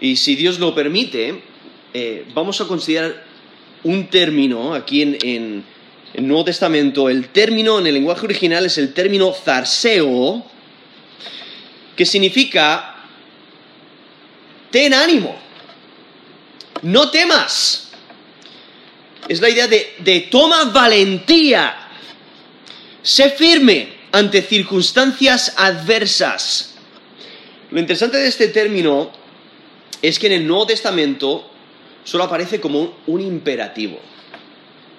Y si Dios lo permite, eh, vamos a considerar un término aquí en, en el Nuevo Testamento. El término en el lenguaje original es el término zarseo, que significa ten ánimo, no temas. Es la idea de, de toma valentía, sé firme ante circunstancias adversas. Lo interesante de este término es que en el Nuevo Testamento solo aparece como un, imperativo.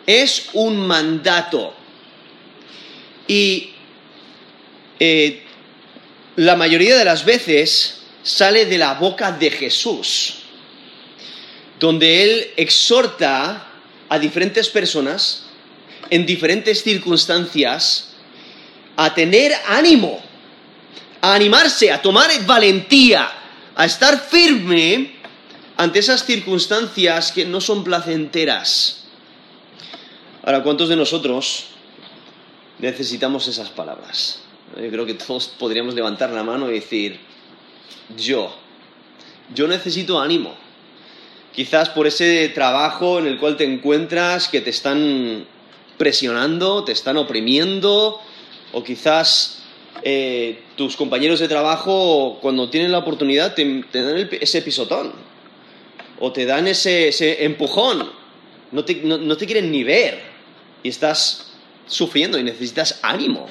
Es un mandato. Y eh, la mayoría de las veces sale de la boca de Jesús, donde Él exhorta a diferentes personas en diferentes circunstancias a tener ánimo, a animarse, a tomar valentía, a estar firme ante esas circunstancias que no son placenteras. Ahora, ¿cuántos de nosotros necesitamos esas palabras? Yo creo que todos podríamos levantar la mano y decir, yo, yo necesito ánimo. Quizás por ese trabajo en el cual te encuentras que te están presionando, te están oprimiendo, o quizás eh, tus compañeros de trabajo cuando tienen la oportunidad te, dan ese pisotón, o te dan ese, empujón, no te quieren ni ver y estás sufriendo y necesitas ánimo.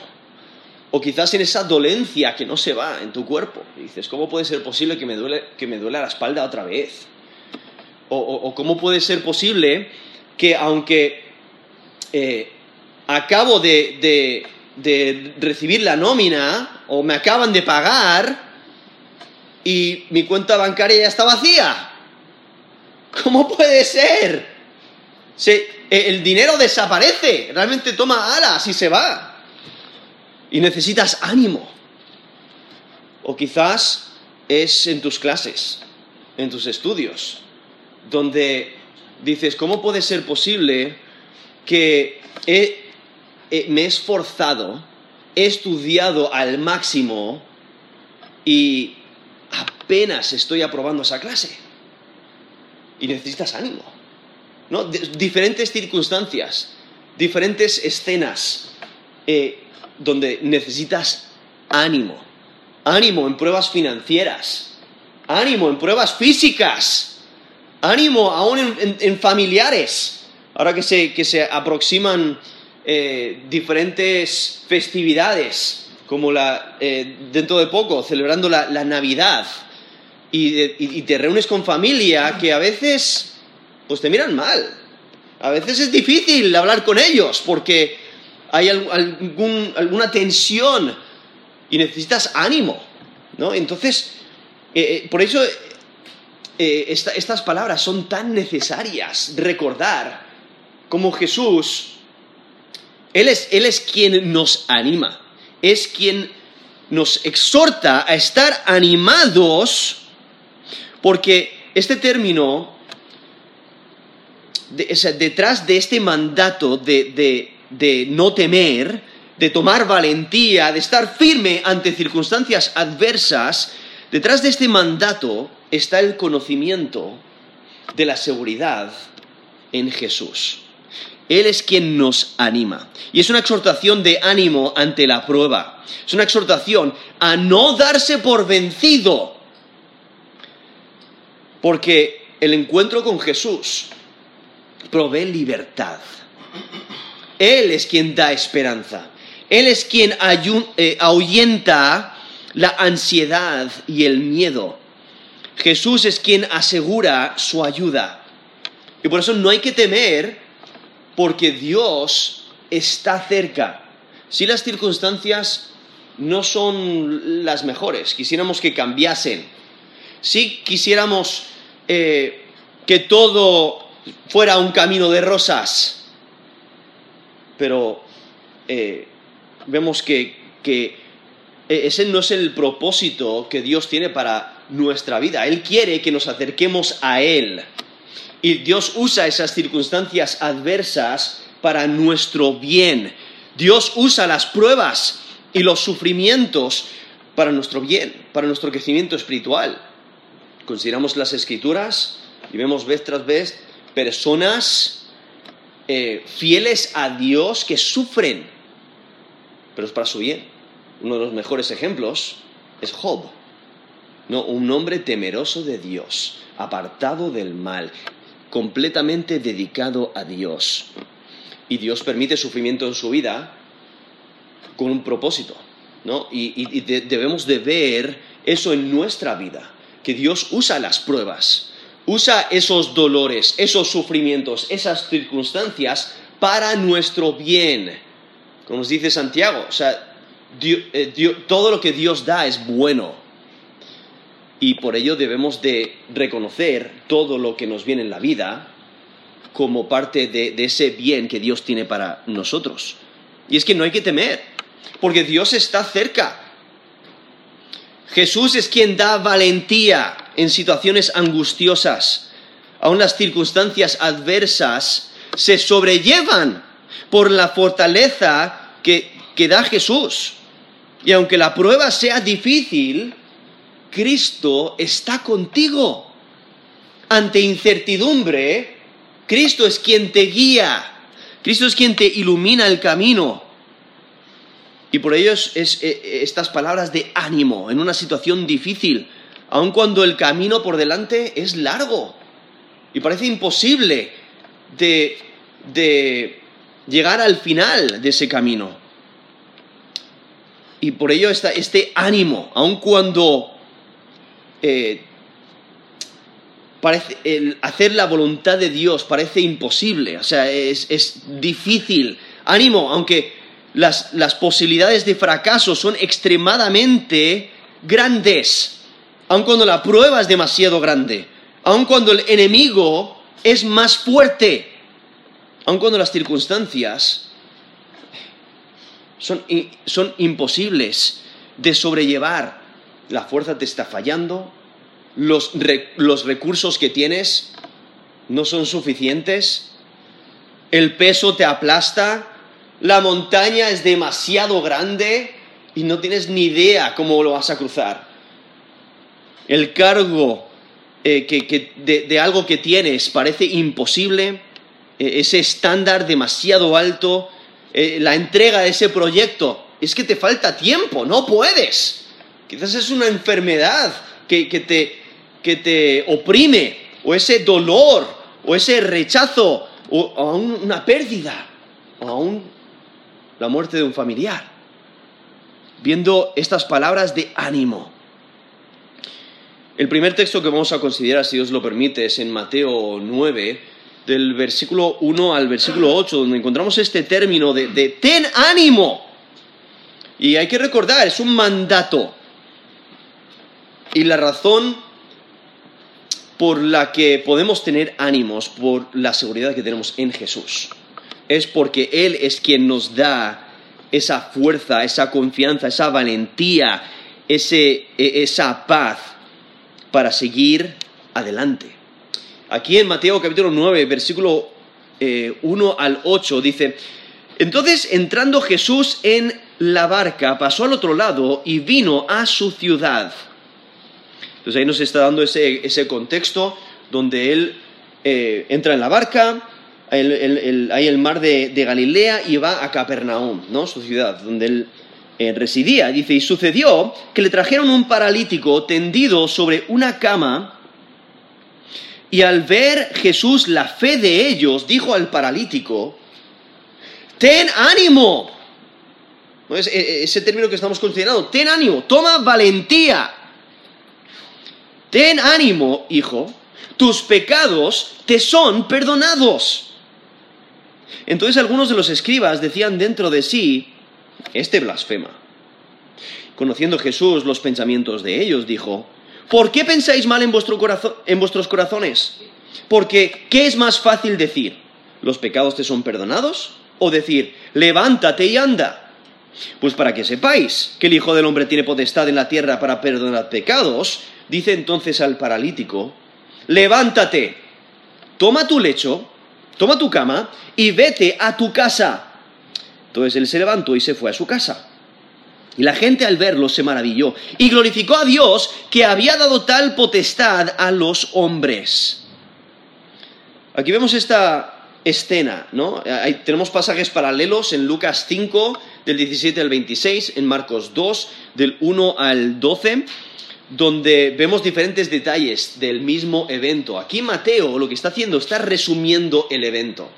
O quizás en esa dolencia que no se va en tu cuerpo. Dices, ¿cómo puede ser posible que me duele, que me duele la espalda otra vez? O, cómo puede ser posible que aunque eh, acabo de recibir la nómina o me acaban de pagar y mi cuenta bancaria ya está vacía. ¿Cómo puede ser? Se, el dinero desaparece, realmente toma alas y se va y necesitas ánimo. O quizás es en tus clases, en tus estudios, donde dices, ¿cómo puede ser posible que me he esforzado, he estudiado al máximo y apenas estoy aprobando esa clase? Y necesitas ánimo. ¿no? diferentes circunstancias, diferentes escenas. Eh, donde necesitas ánimo. Ánimo en pruebas financieras. Ánimo en pruebas físicas. Ánimo aún en, familiares. Ahora que se, que se aproximan eh, diferentes festividades, como la, eh, dentro de poco, celebrando la, Navidad, y, y, te reúnes con familia que a veces pues te miran mal. A veces es difícil hablar con ellos porque hay alguna tensión y necesitas ánimo, ¿no? Entonces, eh, eh, por eso eh, estas palabras son tan necesarias, recordar como Jesús, él es, él es quien nos anima, es quien nos exhorta a estar animados, porque este término, detrás de este mandato de de no temer, de tomar valentía, de estar firme ante circunstancias adversas, detrás de este mandato está el conocimiento de la seguridad en Jesús. Él es quien nos anima. Y es una exhortación de ánimo ante la prueba. Es una exhortación a no darse por vencido. Porque el encuentro con Jesús provee libertad. Él es quien da esperanza. Él es quien eh, ahuyenta la ansiedad y el miedo. Jesús es quien asegura su ayuda. Y por eso no hay que temer porque Dios está cerca. Si las circunstancias no son las mejores, quisiéramos que cambiasen. Si quisiéramos eh, que todo fuera un camino de rosas, pero eh, vemos que, ese no es el propósito que Dios tiene para nuestra vida. Él quiere que nos acerquemos a Él. Y Dios usa esas circunstancias adversas para nuestro bien. Dios usa las pruebas y los sufrimientos para nuestro bien, para nuestro crecimiento espiritual. consideramos las escrituras y vemos vez tras vez personas eh, fieles a Dios que sufren, pero es para su bien. Uno de los mejores ejemplos es Job, ¿no? un hombre temeroso de Dios, apartado del mal, completamente dedicado a Dios. Y Dios permite sufrimiento en su vida con un propósito, ¿no? Y, debemos de ver eso en nuestra vida, que Dios usa las pruebas, usa esos dolores, esos sufrimientos, esas circunstancias para nuestro bien. Como nos dice Santiago, o sea, eh, todo lo que Dios da es bueno. Y por ello debemos de reconocer todo lo que nos viene en la vida como parte de ese bien que Dios tiene para nosotros. Y es que no hay que temer porque Dios está cerca. Jesús es quien da valentía en situaciones angustiosas. Aún las circunstancias adversas se sobrellevan por la fortaleza que, que da Jesús. Y aunque la prueba sea difícil, Cristo está contigo. Ante incertidumbre, Cristo es quien te guía. Cristo es quien te ilumina el camino. Y por ello es, eh, estas palabras de ánimo en una situación difícil, aun cuando el camino por delante es largo y parece imposible de, llegar al final de ese camino. Y por ello este ánimo, aun cuando eh, parece, hacer la voluntad de Dios parece imposible, o sea, es, es difícil. Ánimo, aunque las, posibilidades de fracaso son extremadamente grandes, aun cuando la prueba es demasiado grande, aun cuando el enemigo es más fuerte, aun cuando las circunstancias son, son imposibles de sobrellevar, la fuerza te está fallando, los, los recursos que tienes no son suficientes, el peso te aplasta, la montaña es demasiado grande y no tienes ni idea cómo lo vas a cruzar. El cargo eh, de, algo que tienes parece imposible, eh, ese estándar demasiado alto, eh, la entrega de ese proyecto, es que te falta tiempo, no puedes. Quizás es una enfermedad que, te, que te oprime, o ese dolor, o ese rechazo, o aún una pérdida, o aún la muerte de un familiar, viendo estas palabras de ánimo. El primer texto que vamos a considerar, si Dios lo permite, es en Mateo 9, del versículo 1 al versículo 8, donde encontramos este término de, de ten ánimo. Y hay que recordar, es un mandato. Y la razón por la que podemos tener ánimos, por la seguridad que tenemos en Jesús es porque Él es quien nos da esa fuerza, esa confianza, esa valentía, ese, e, esa paz para seguir adelante. Aquí en Mateo capítulo 9, versículo 1 eh, al 8 dice, entonces entrando Jesús en la barca, pasó al otro lado y vino a su ciudad. Entonces ahí nos está dando ese, ese contexto donde él eh, entra en la barca, hay el mar de, Galilea y va a Capernaum, ¿no? su ciudad, donde él eh, residía. Dice, y sucedió que le trajeron un paralítico tendido sobre una cama, y al ver Jesús la fe de ellos, dijo al paralítico, ten ánimo. E, e, ese término que estamos considerando, ten ánimo, toma valentía. Ten ánimo, hijo, tus pecados te son perdonados. Entonces algunos de los escribas decían dentro de sí, este blasfema. Conociendo Jesús los pensamientos de ellos, dijo, ¿por qué pensáis mal en, en vuestros corazones? Porque, ¿qué es más fácil decir? ¿Los pecados te son perdonados? ¿O decir, levántate y anda? Pues para que sepáis que el Hijo del Hombre tiene potestad en la tierra para perdonar pecados, dice entonces al paralítico, levántate, toma tu lecho toma tu cama y vete a tu casa. Entonces él se levantó y se fue a su casa. Y la gente al verlo se maravilló y glorificó a Dios que había dado tal potestad a los hombres. Aquí vemos esta escena, ¿no? tenemos pasajes paralelos en Lucas 5, del 17 al 26, en Marcos 2, del 1 al 12, donde vemos diferentes detalles del mismo evento. Aquí Mateo lo que está haciendo está resumiendo el evento.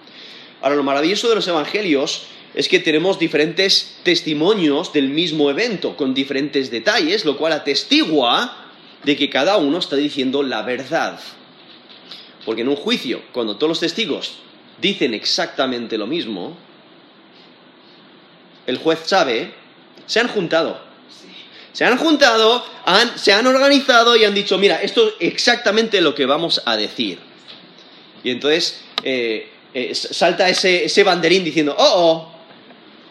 Ahora, lo maravilloso de los evangelios es que tenemos diferentes testimonios del mismo evento, con diferentes detalles, lo cual atestigua de que cada uno está diciendo la verdad. Porque en un juicio, cuando todos los testigos dicen exactamente lo mismo, el juez sabe, se han juntado. Se han juntado, se han organizado y han dicho, mira, esto es exactamente lo que vamos a decir. Y entonces eh, eh, salta ese, ese banderín diciendo, oh,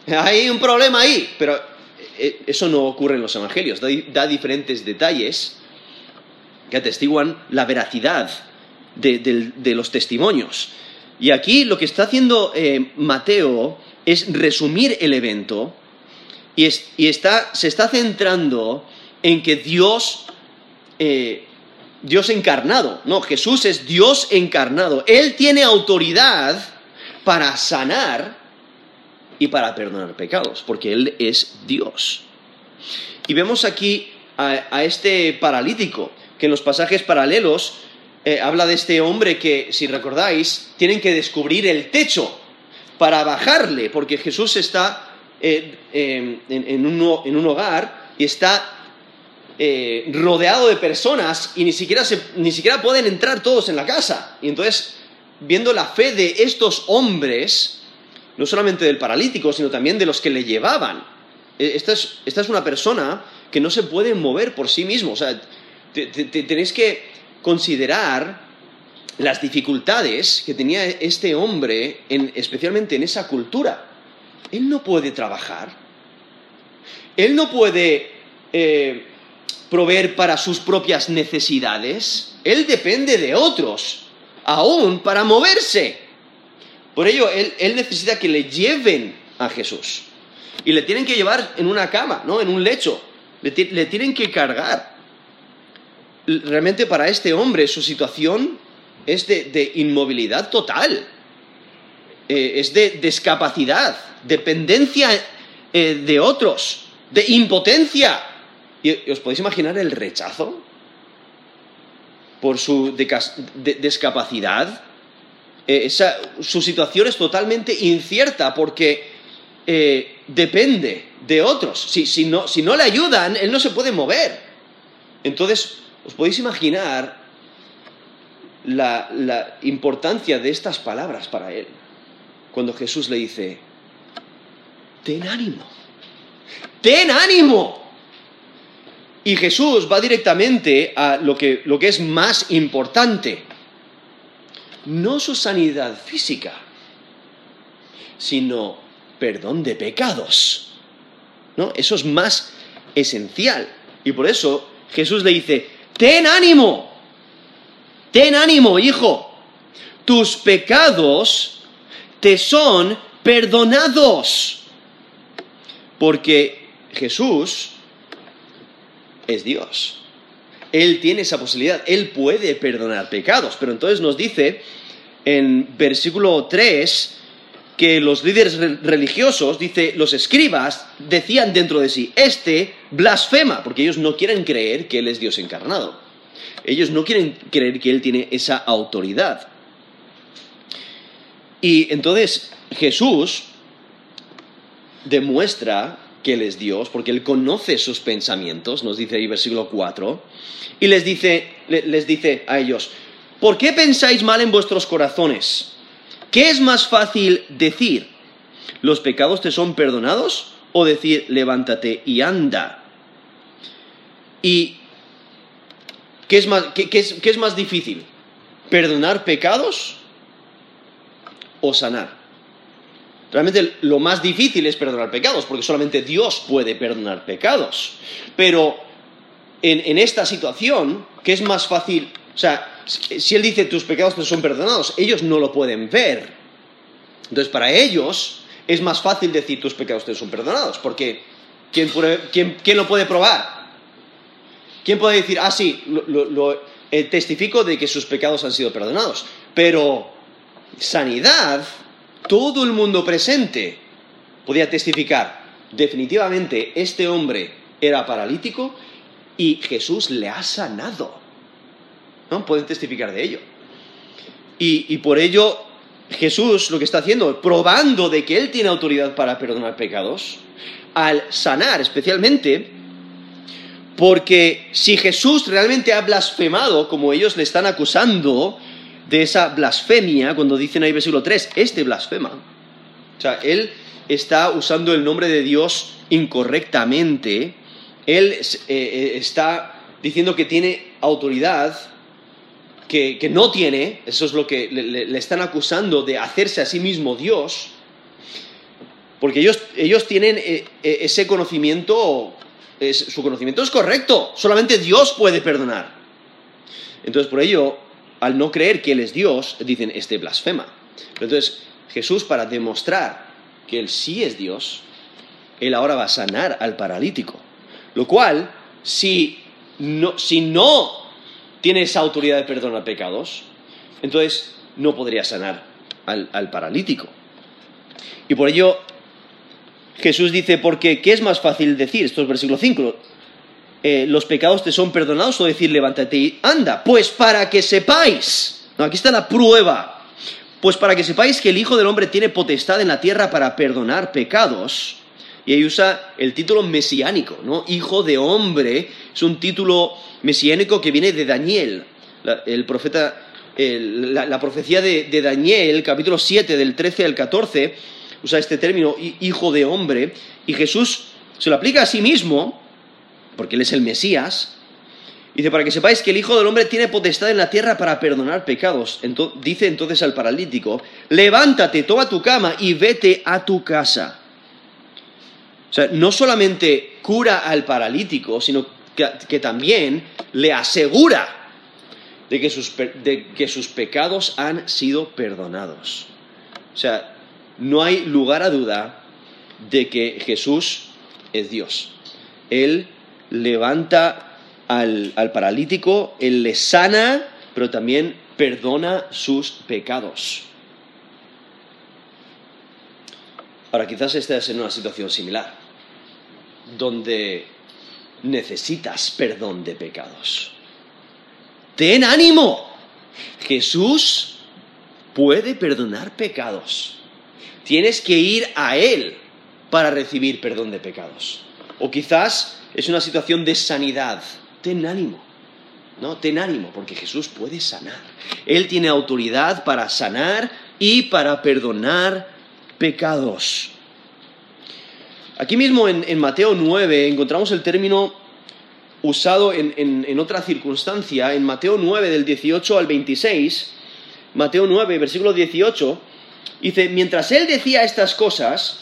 oh, hay un problema ahí, pero eh, eso no ocurre en los evangelios, da, diferentes detalles que atestiguan la veracidad de, los testimonios. Y aquí lo que está haciendo Mateo es resumir el evento y, se está centrando en que Dios, eh, Dios encarnado, no, Jesús es Dios encarnado. Él tiene autoridad para sanar y para perdonar pecados, porque Él es Dios. Y vemos aquí a, este paralítico, que en los pasajes paralelos eh, habla de este hombre que, si recordáis, tienen que descubrir el techo para bajarle, porque Jesús está em, en, un, hogar y está eh, rodeado de personas y ni siquiera, ni siquiera pueden entrar todos en la casa. Y entonces, viendo la fe de estos hombres, no solamente del paralítico, sino también de los que le llevaban. E, esta es, una persona que no se puede mover por sí mismo. O sea, tenéis que considerar las dificultades que tenía este hombre, especialmente en esa cultura. Él no puede trabajar. Él no puede eh, proveer para sus propias necesidades. Él depende de otros, aún para moverse. Por ello, él, necesita que le lleven a Jesús. Y le tienen que llevar en una cama, ¿no? En un lecho. Le, tienen que cargar. Realmente para este hombre su situación es de, inmovilidad total. Eh, es de discapacidad, dependencia eh, de otros, de impotencia. ¿Y os podéis imaginar el rechazo por su discapacidad? Eh, su situación es totalmente incierta porque depende de otros. Si, no, le ayudan, él no se puede mover. Entonces, os podéis imaginar la importancia de estas palabras para él. Cuando Jesús le dice, ten ánimo, ten ánimo. Y Jesús va directamente a lo que, lo que es más importante no su sanidad física, sino perdón de pecados. ¿No? Eso es más esencial. Y por eso Jesús le dice, ten ánimo, ten ánimo, hijo, tus pecados te son perdonados. Porque Jesús es Dios. Él tiene esa posibilidad, Él puede perdonar pecados. Pero entonces nos dice en versículo 3 que los líderes religiosos, dice, los escribas decían dentro de sí, este blasfema, porque ellos no quieren creer que Él es Dios encarnado. Ellos no quieren creer que Él tiene esa autoridad. Y entonces Jesús demuestra que Él es Dios, porque Él conoce sus pensamientos, nos dice ahí versículo 4, y les dice, les dice a ellos, ¿por qué pensáis mal en vuestros corazones? ¿Qué es más fácil decir? ¿Los pecados te son perdonados? ¿O decir, levántate y anda? ¿Y qué es más, qué es más difícil? ¿Perdonar pecados o sanar? Realmente lo más difícil es perdonar pecados, porque solamente Dios puede perdonar pecados. Pero en, esta situación, ¿qué es más fácil? O sea, si Él dice tus pecados te son perdonados, ellos no lo pueden ver. Entonces, para ellos es más fácil decir tus pecados te son perdonados, porque ¿quién, lo puede probar? ¿Quién puede decir, ah, sí, lo, eh, testifico de que sus pecados han sido perdonados? Pero sanidad, todo el mundo presente podía testificar, definitivamente este hombre era paralítico y Jesús le ha sanado. ¿No? Pueden testificar de ello. Y, por ello Jesús lo que está haciendo, probando de que Él tiene autoridad para perdonar pecados, al sanar especialmente, porque si Jesús realmente ha blasfemado, como ellos le están acusando de esa blasfemia, cuando dicen ahí versículo 3, este blasfema. O sea, Él está usando el nombre de Dios incorrectamente, Él eh, eh, está diciendo que tiene autoridad que, no tiene, eso es lo que le, están acusando de hacerse a sí mismo Dios, porque ellos, ellos tienen eh, ese conocimiento, su conocimiento es correcto, solamente Dios puede perdonar. Entonces, por ello, al no creer que Él es Dios, dicen, este blasfema. entonces, Jesús, para demostrar que Él sí es Dios, Él ahora va a sanar al paralítico. Lo cual, si no, tiene esa autoridad de perdonar pecados, entonces no podría sanar al, paralítico. Y por ello Jesús dice, porque ¿qué es más fácil decir? Esto es versículo 5. Eh, los pecados te son perdonados o decir levántate y anda. Pues para que sepáis, aquí está la prueba, pues para que sepáis que el Hijo del Hombre tiene potestad en la tierra para perdonar pecados. Y ahí usa el título mesiánico, ¿no? Hijo de hombre es un título mesiánico que viene de Daniel, la, el profeta, la, profecía de, Daniel, capítulo 7, del 13 al 14, usa este término, hijo de hombre, y Jesús se lo aplica a sí mismo, porque él es el Mesías, Dice, para que sepáis que el Hijo del Hombre tiene potestad en la tierra para perdonar pecados. dice entonces al paralítico, levántate, toma tu cama y vete a tu casa. O sea, no solamente cura al paralítico, sino que, también le asegura de que, sus, de que sus pecados han sido perdonados. O sea, no hay lugar a duda de que Jesús es Dios. Él levanta al, al, paralítico, Él le sana, pero también perdona sus pecados. Ahora, quizás estés en una situación similar, donde necesitas perdón de pecados. Ten ánimo. Jesús puede perdonar pecados. Tienes que ir a Él para recibir perdón de pecados. O quizás es una situación de sanidad. Ten ánimo. No, ten ánimo, porque Jesús puede sanar. Él tiene autoridad para sanar y para perdonar pecados. Aquí mismo en, Mateo 9 encontramos el término usado en, otra circunstancia, en Mateo 9 del 18 al 26, Mateo 9, versículo 18, dice, mientras él decía estas cosas,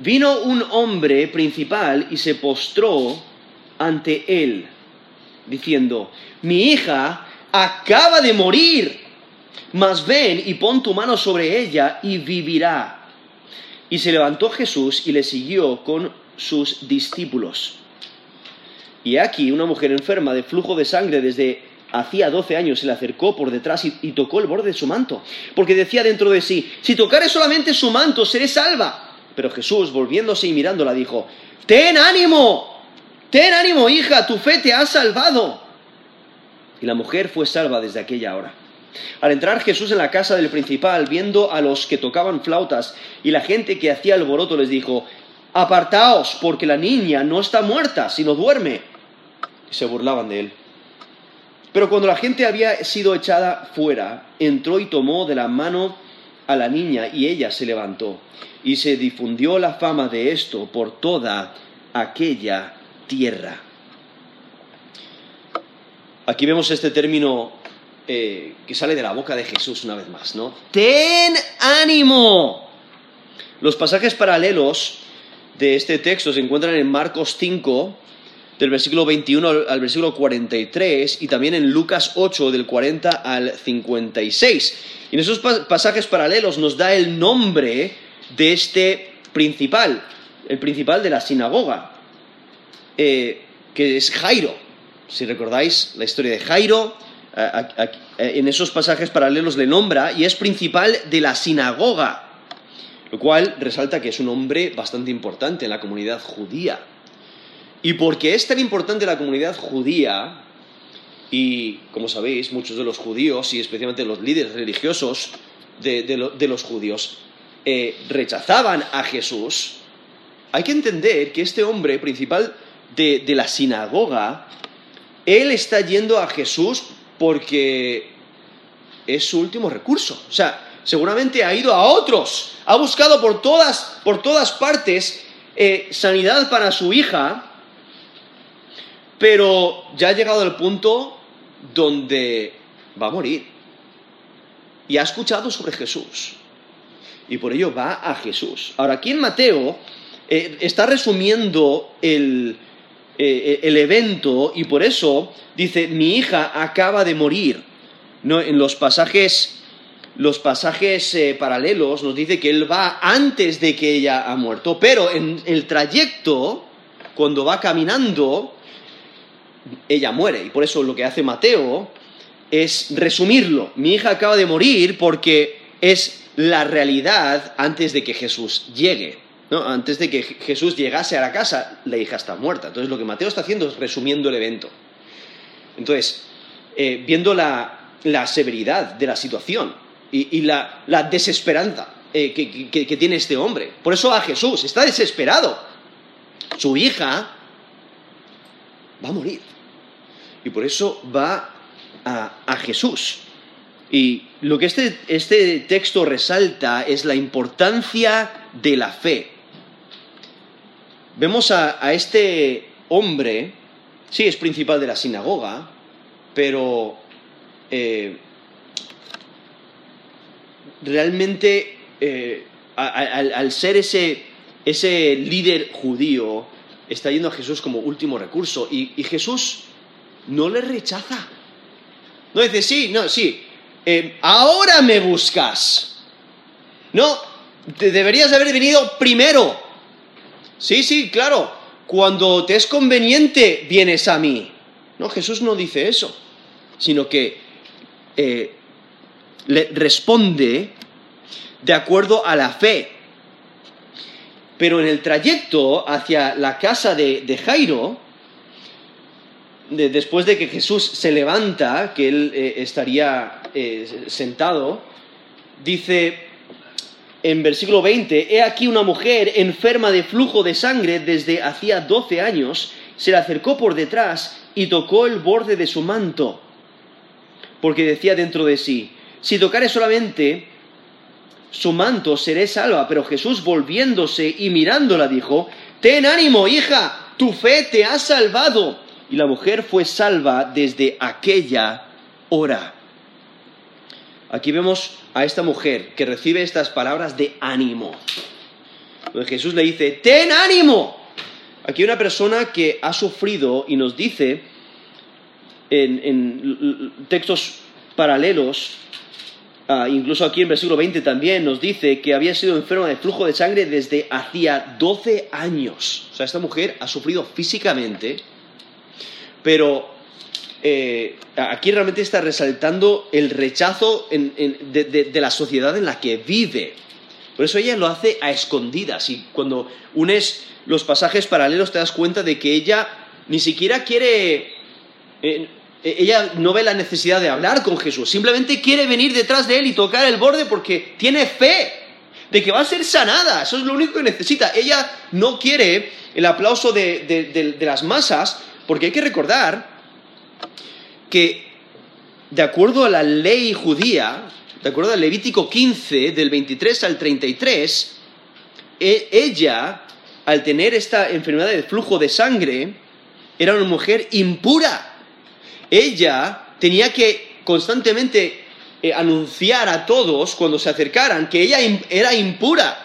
vino un hombre principal y se postró ante él, diciendo, mi hija acaba de morir, mas ven y pon tu mano sobre ella y vivirá. Y se levantó Jesús y le siguió con sus discípulos. Y aquí una mujer enferma de flujo de sangre desde hacía doce años se le acercó por detrás y, tocó el borde de su manto, porque decía dentro de sí, si tocare solamente su manto, seré salva. Pero Jesús, volviéndose y mirándola, dijo, ten ánimo, ten ánimo, hija, tu fe te ha salvado. Y la mujer fue salva desde aquella hora. Al entrar Jesús en la casa del principal, viendo a los que tocaban flautas y la gente que hacía alboroto, les dijo, apartaos, porque la niña no está muerta, sino duerme. Y se burlaban de él. Pero cuando la gente había sido echada fuera, entró y tomó de la mano a la niña y ella se levantó. Y se difundió la fama de esto por toda aquella tierra. Aquí vemos este término eh, que sale de la boca de Jesús una vez más, ¿no? Ten ánimo. Los pasajes paralelos de este texto se encuentran en Marcos 5, del versículo 21 al versículo 43, y también en Lucas 8, del 40 al 56. Y en esos pasajes paralelos nos da el nombre de este principal. el principal de la sinagoga, eh, que es Jairo. Si recordáis la historia de Jairo, en esos pasajes paralelos le nombra y es principal de la sinagoga, lo cual resalta que es un hombre bastante importante en la comunidad judía. Y porque es tan importante la comunidad judía, y como sabéis, muchos de los judíos, y especialmente los líderes religiosos de, los judíos, eh, rechazaban a Jesús, hay que entender que este hombre principal de, la sinagoga, él está yendo a Jesús porque es su último recurso. O sea, seguramente ha ido a otros, ha buscado por todas, por todas partes eh, sanidad para su hija, pero ya ha llegado al punto donde va a morir. Y ha escuchado sobre Jesús. Y por ello va a Jesús. Ahora, aquí en Mateo eh, está resumiendo el, eh, el evento y por eso dice, mi hija acaba de morir. ¿No? En los pasajes, los pasajes eh, paralelos nos dice que él va antes de que ella ha muerto, pero en el trayecto, cuando va caminando, ella muere. Y por eso lo que hace Mateo es resumirlo. Mi hija acaba de morir porque es la realidad antes de que Jesús llegue. Antes de que Jesús llegase a la casa, la hija está muerta. Entonces lo que Mateo está haciendo es resumiendo el evento. Entonces, eh, viendo la, severidad de la situación y, la, desesperanza eh, que, tiene este hombre. Por eso a Jesús, está desesperado. Su hija va a morir. Y por eso va a, Jesús. Y lo que este, este texto resalta es la importancia de la fe vemos a, este hombre, sí, es principal de la sinagoga, pero eh, realmente eh, al, ser ese, ese, líder judío, está yendo a Jesús como último recurso y, Jesús no le rechaza. No dice, sí, no, sí, eh, ahora me buscas. No, deberías haber venido primero. Sí, sí, claro. Cuando te es conveniente, vienes a mí. No, Jesús no dice eso, sino que eh, le responde de acuerdo a la fe. Pero en el trayecto hacia la casa de, Jairo, después de que Jesús se levanta, que él eh, estaría eh, sentado, dice, en versículo 20, he aquí una mujer enferma de flujo de sangre desde hacía 12 años, se le acercó por detrás y tocó el borde de su manto, porque decía dentro de sí, si tocare solamente su manto, seré salva. Pero Jesús volviéndose y mirándola dijo, ten ánimo, hija, tu fe te ha salvado. Y la mujer fue salva desde aquella hora. Aquí vemos a esta mujer que recibe estas palabras de ánimo. Jesús le dice, ten ánimo. Aquí hay una persona que ha sufrido y nos dice en, textos paralelos, ah, incluso aquí en versículo 20 también nos dice que había sido enferma de flujo de sangre desde hacía 12 años. O sea, esta mujer ha sufrido físicamente, pero eh, aquí realmente está resaltando el rechazo de, la sociedad en la que vive. Por eso ella lo hace a escondidas y cuando unes los pasajes paralelos te das cuenta de que ella ni siquiera quiere... Eh, ella no ve la necesidad de hablar con Jesús, simplemente quiere venir detrás de él y tocar el borde porque tiene fe de que va a ser sanada, eso es lo único que necesita. Ella no quiere el aplauso de las masas porque hay que recordar que, de acuerdo a la ley judía, de acuerdo al Levítico 15, del 23 al 33, e, ella, al tener esta enfermedad de flujo de sangre, era una mujer impura. Ella tenía que constantemente eh, anunciar a todos cuando se acercaran que ella era impura.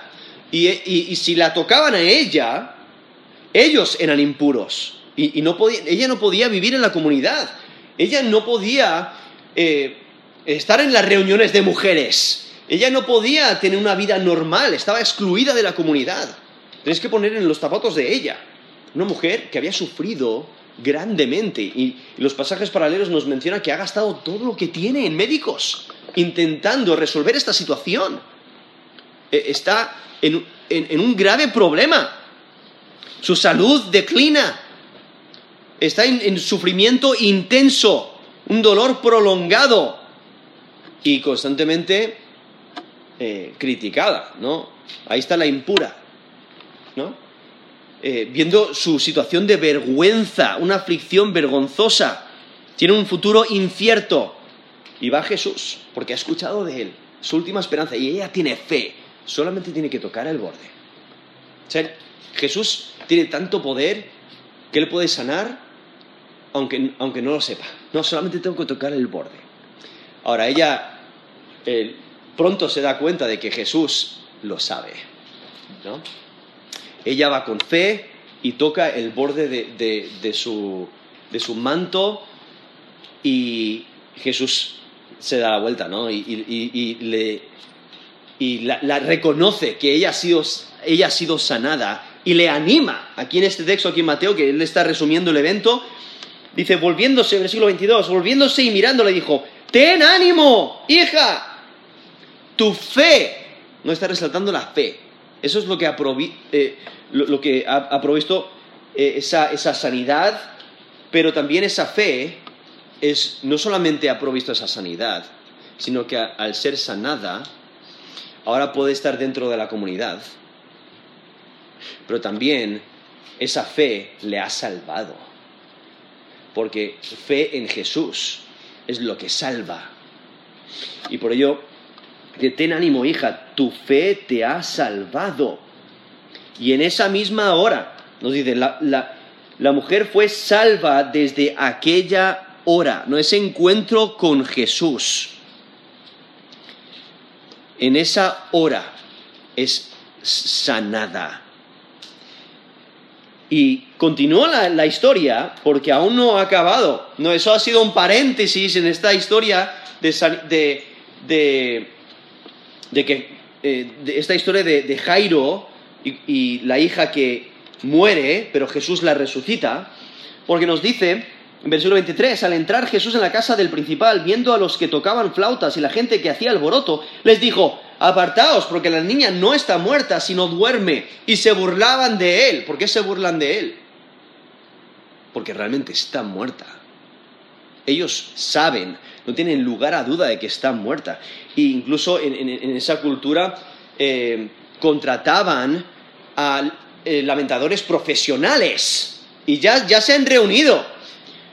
Y, si la tocaban a ella, ellos eran impuros. Y, no ella no podía vivir en la comunidad ella no podía eh, estar en las reuniones de mujeres. Ella no podía tener una vida normal, estaba excluida de la comunidad. Tenéis que poner en los zapatos de ella. Una mujer que había sufrido grandemente. Y, los pasajes paralelos nos mencionan que ha gastado todo lo que tiene en médicos intentando resolver esta situación. E, está en un grave problema. Su salud declina. Está en, sufrimiento intenso, un dolor prolongado y constantemente eh, criticada, ¿no? Ahí está la impura, ¿no? Eh, viendo su situación de vergüenza, una aflicción vergonzosa, tiene un futuro incierto. Y va Jesús, porque ha escuchado de él, su última esperanza, y ella tiene fe, solamente tiene que tocar el borde. Jesús tiene tanto poder que él puede sanar aunque, aunque no lo sepa. No, solamente tengo que tocar el borde. Ahora, ella eh, pronto se da cuenta de que Jesús lo sabe. ¿no? Ella va con fe y toca el borde de, su, manto y Jesús se da la vuelta, ¿no? Y, le, y la, reconoce que ella ha, sido, ella ha sido sanada y le anima. Aquí en este texto, aquí en Mateo, que él está resumiendo el evento, dice, volviéndose, versículo 22, volviéndose y mirando, le dijo, ten ánimo, hija, tu fe, no está resaltando la fe, eso es lo que ha, eh, lo, que ha, provisto eh, esa, esa, sanidad, pero también esa fe es, no solamente ha provisto esa sanidad, sino que al ser sanada, ahora puede estar dentro de la comunidad pero también esa fe le ha salvado. Porque fe en Jesús es lo que salva. Y por ello, ten ánimo, hija, tu fe te ha salvado. Y en esa misma hora, nos dice, la, la mujer fue salva desde aquella hora, no ese encuentro con Jesús. En esa hora es sanada. Y continúa la, historia porque aún no ha acabado. No, eso ha sido un paréntesis en esta historia de, que eh, esta historia de, Jairo y, la hija que muere, pero Jesús la resucita, porque nos dice en versículo 23, al entrar Jesús en la casa del principal, viendo a los que tocaban flautas y la gente que hacía alboroto, les dijo, apartaos, porque la niña no está muerta, sino duerme. Y se burlaban de él. ¿Por qué se burlan de él? Porque realmente está muerta. Ellos saben, no tienen lugar a duda de que está muerta. E incluso en, esa cultura eh, contrataban a eh, lamentadores profesionales. Y ya, ya se han reunido.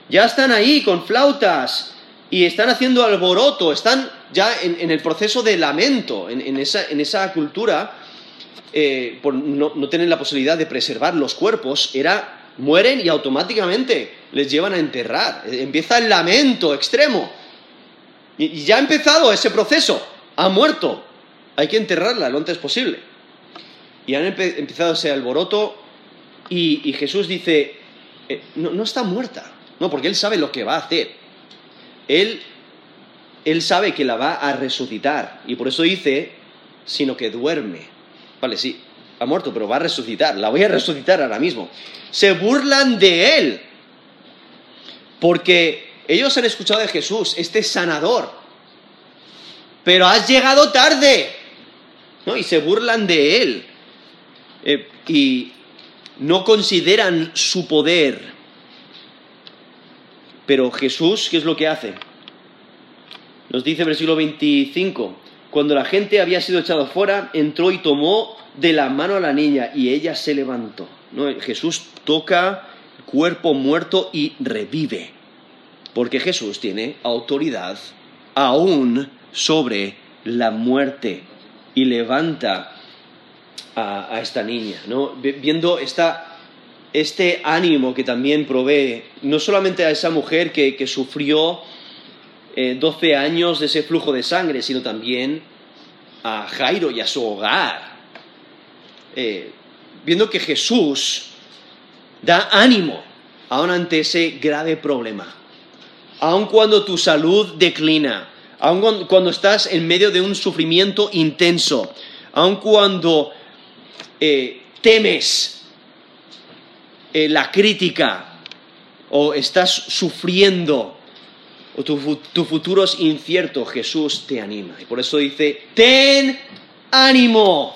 Ya están ahí con flautas y están haciendo alboroto, están ya en, el proceso de lamento, en, esa, cultura, eh, por no, tener la posibilidad de preservar los cuerpos, era mueren y automáticamente les llevan a enterrar. Empieza el lamento extremo. Y, ya ha empezado ese proceso, ha muerto, hay que enterrarla lo antes posible. Y han empezado ese alboroto y, Jesús dice, eh, no está muerta, no, porque Él sabe lo que va a hacer. Él, él sabe que la va a resucitar. Y por eso dice, sino que duerme. Vale, sí, ha muerto, pero va a resucitar. La voy a resucitar ahora mismo. Se burlan de Él. Porque ellos han escuchado de Jesús, este sanador. Pero has llegado tarde. ¿no? Y se burlan de Él. Eh, y no consideran su poder pero Jesús, ¿qué es lo que hace? Nos dice versículo 25, cuando la gente había sido echado fuera, entró y tomó de la mano a la niña y ella se levantó. Jesús toca cuerpo muerto y revive, porque Jesús tiene autoridad aún sobre la muerte y levanta a, a esta niña. ¿no? Viendo esta este ánimo que también provee, no solamente a esa mujer que, sufrió 12 eh, años de ese flujo de sangre, sino también a Jairo y a su hogar. Eh, viendo que Jesús da ánimo aún ante ese grave problema, aun cuando tu salud declina, aun cuando estás en medio de un sufrimiento intenso, aun cuando eh, temes eh, la crítica o estás sufriendo o tu, futuro es incierto, Jesús te anima. Y por eso dice, ten ánimo.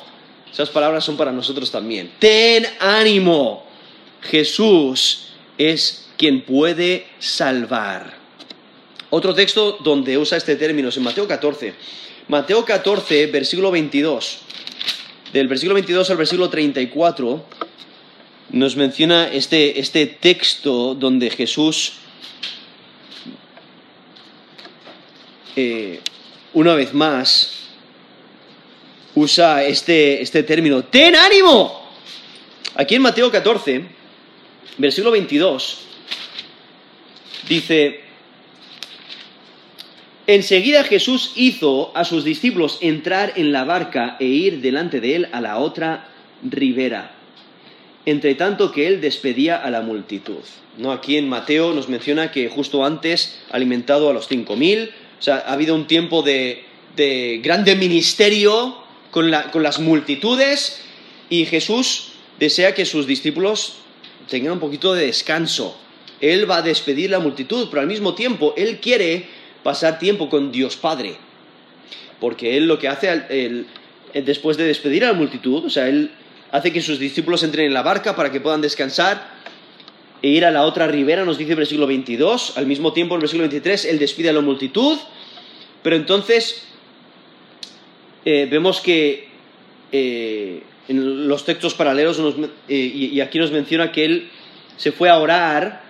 Esas palabras son para nosotros también. Ten ánimo. Jesús es quien puede salvar. Otro texto donde usa este término es en Mateo 14. Mateo 14, versículo 22. Del versículo 22 al versículo 34 nos menciona este, este texto donde Jesús eh, una vez más usa este, este término, ten ánimo. Aquí en Mateo 14, versículo 22, dice, enseguida Jesús hizo a sus discípulos entrar en la barca e ir delante de él a la otra ribera, entre tanto que él despedía a la multitud. ¿No? Aquí en Mateo nos menciona que justo antes alimentado a los cinco mil, sea, ha habido un tiempo de, grande ministerio con, las multitudes y Jesús desea que sus discípulos tengan un poquito de descanso. Él va a despedir la multitud, pero al mismo tiempo Él quiere pasar tiempo con Dios Padre. Porque Él lo que hace después de despedir a la multitud, o sea, Él hace que sus discípulos entren en la barca para que puedan descansar e ir a la otra ribera, nos dice el versículo 22. Al mismo tiempo, en el versículo 23, Él despide a la multitud. Pero entonces eh, vemos que eh, en los textos paralelos, eh, y, aquí nos menciona que Él se fue a orar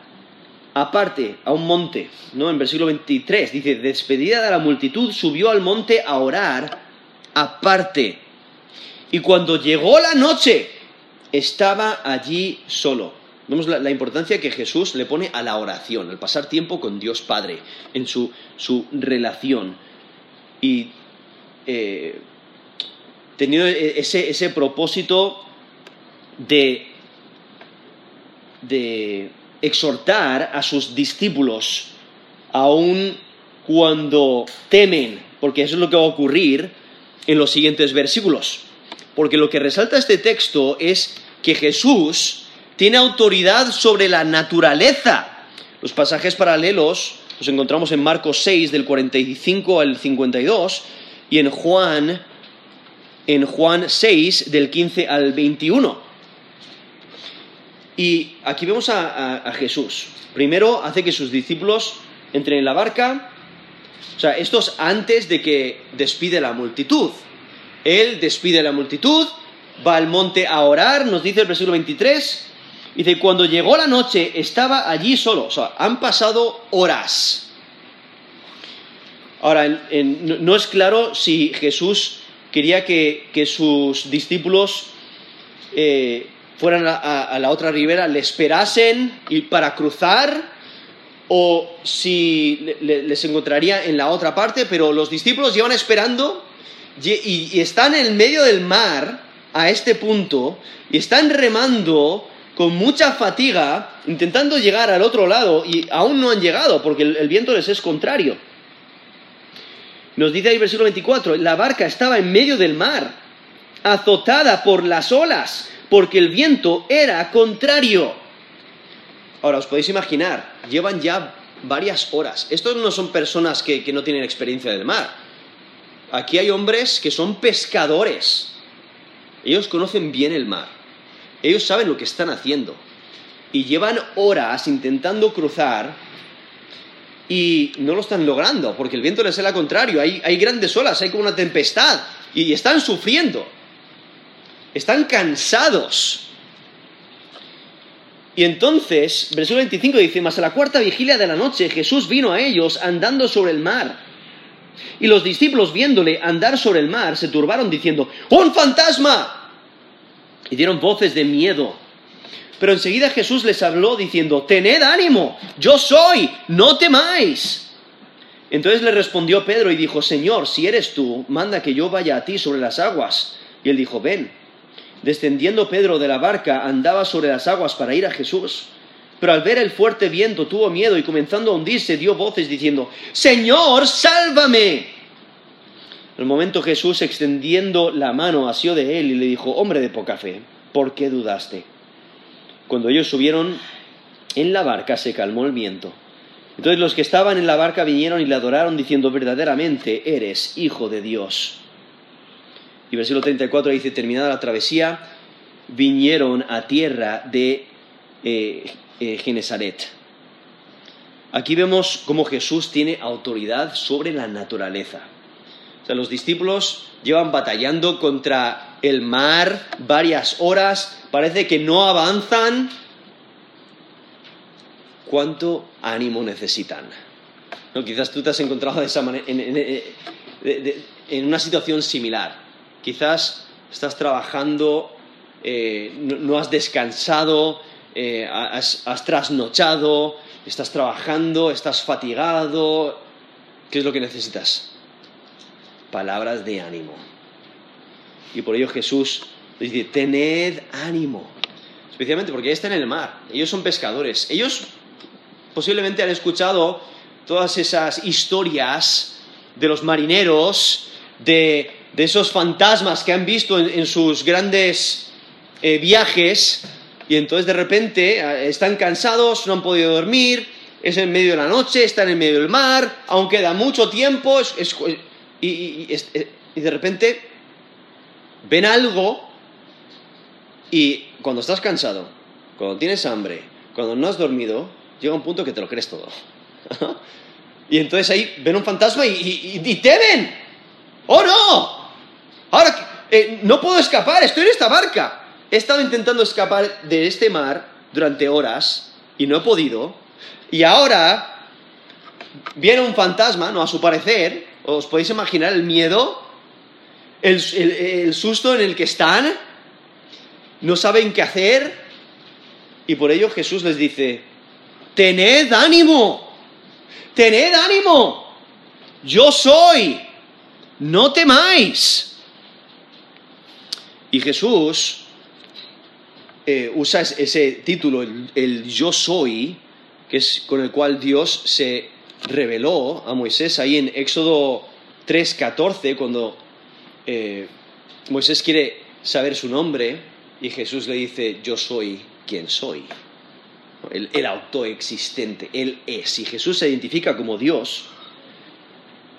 aparte, a un monte, ¿no? En versículo 23 dice, despedida de la multitud, subió al monte a orar aparte. Y cuando llegó la noche, estaba allí solo. Vemos la, importancia que Jesús le pone a la oración, al pasar tiempo con Dios Padre, en su, relación. Y eh, teniendo ese, ese propósito de, de exhortar a sus discípulos, aun cuando temen, porque eso es lo que va a ocurrir en los siguientes versículos. Porque lo que resalta este texto es que Jesús tiene autoridad sobre la naturaleza. Los pasajes paralelos los encontramos en Marcos 6 del 45 al 52 y en Juan en Juan 6 del 15 al 21. Y aquí vemos a, Jesús. Primero hace que sus discípulos entren en la barca. O sea, esto es antes de que despide la multitud. Él despide la multitud, va al monte a orar, nos dice el versículo 23, Dice, cuando llegó la noche estaba allí solo. O sea, han pasado horas. Ahora, no es claro si Jesús quería que, sus discípulos eh, fueran a, la otra ribera, le esperasen para cruzar, o si les encontraría en la otra parte, pero los discípulos llevan esperando y están en medio del mar a este punto y están remando con mucha fatiga, intentando llegar al otro lado y aún no han llegado porque el, viento les es contrario. Nos dice ahí versículo 24, la barca estaba en medio del mar, azotada por las olas, porque el viento era contrario. Ahora, os podéis imaginar, llevan ya varias horas. Estos no son personas que no tienen experiencia del mar. Aquí hay hombres que son pescadores. Ellos conocen bien el mar. Ellos saben lo que están haciendo. Y llevan horas intentando cruzar y no lo están logrando, porque el viento les es al contrario. Hay, hay grandes olas, hay como una tempestad y están sufriendo. Están cansados. Y entonces, versículo 25 dice, mas a la cuarta vigilia de la noche Jesús vino a ellos andando sobre el mar. Y los discípulos viéndole andar sobre el mar se turbaron diciendo, ¡un fantasma! Y dieron voces de miedo. Pero enseguida Jesús les habló diciendo, tened ánimo, yo soy, no temáis. Entonces le respondió Pedro y dijo, Señor, si eres tú, manda que yo vaya a ti sobre las aguas. Y él dijo, ven. Descendiendo Pedro de la barca, andaba sobre las aguas para ir a Jesús. Pero al ver el fuerte viento tuvo miedo y comenzando a hundirse dio voces diciendo, Señor, sálvame. En el momento Jesús, extendiendo la mano, asió de él y le dijo, hombre de poca fe, ¿por qué dudaste? Cuando ellos subieron en la barca se calmó el viento. Entonces los que estaban en la barca vinieron y le adoraron diciendo verdaderamente eres hijo de Dios. Y versículo 34 dice, terminada la travesía, vinieron a tierra de eh, eh, Genesaret. Aquí vemos cómo Jesús tiene autoridad sobre la naturaleza. Los discípulos llevan batallando contra el mar varias horas, parece que no avanzan. ¿Cuánto ánimo necesitan? No, quizás tú te has encontrado de esa en, una situación similar. Quizás estás trabajando, eh, no, has descansado, eh, has, trasnochado, estás trabajando, estás fatigado. ¿Qué es lo que necesitas? Palabras de ánimo. Y por ello Jesús dice, tened ánimo. Especialmente porque están en el mar. Ellos son pescadores. Ellos posiblemente han escuchado todas esas historias de los marineros, de, esos fantasmas que han visto en, sus grandes eh, viajes y entonces de repente eh, están cansados, no han podido dormir, es en medio de la noche, están en medio del mar, aún queda mucho tiempo, y, de repente ven algo y cuando estás cansado, cuando tienes hambre, cuando no has dormido, llega un punto que te lo crees todo. y entonces ahí ven un fantasma y, y temen. ¡Oh no! Ahora eh, no puedo escapar, estoy en esta barca he estado intentando escapar de este mar durante horas y no he podido. Y ahora viene un fantasma, no a su parecer, os podéis imaginar el miedo, el, susto en el que están, no saben qué hacer. Y por ello Jesús les dice, tened ánimo, tened ánimo, yo soy, no temáis. Y Jesús eh, usa ese título, el, yo soy, que es con el cual Dios se reveló a Moisés ahí en Éxodo 3.14, cuando eh, Moisés quiere saber su nombre y Jesús le dice, yo soy quien soy. El, el autoexistente, Él es. Y Jesús se identifica como Dios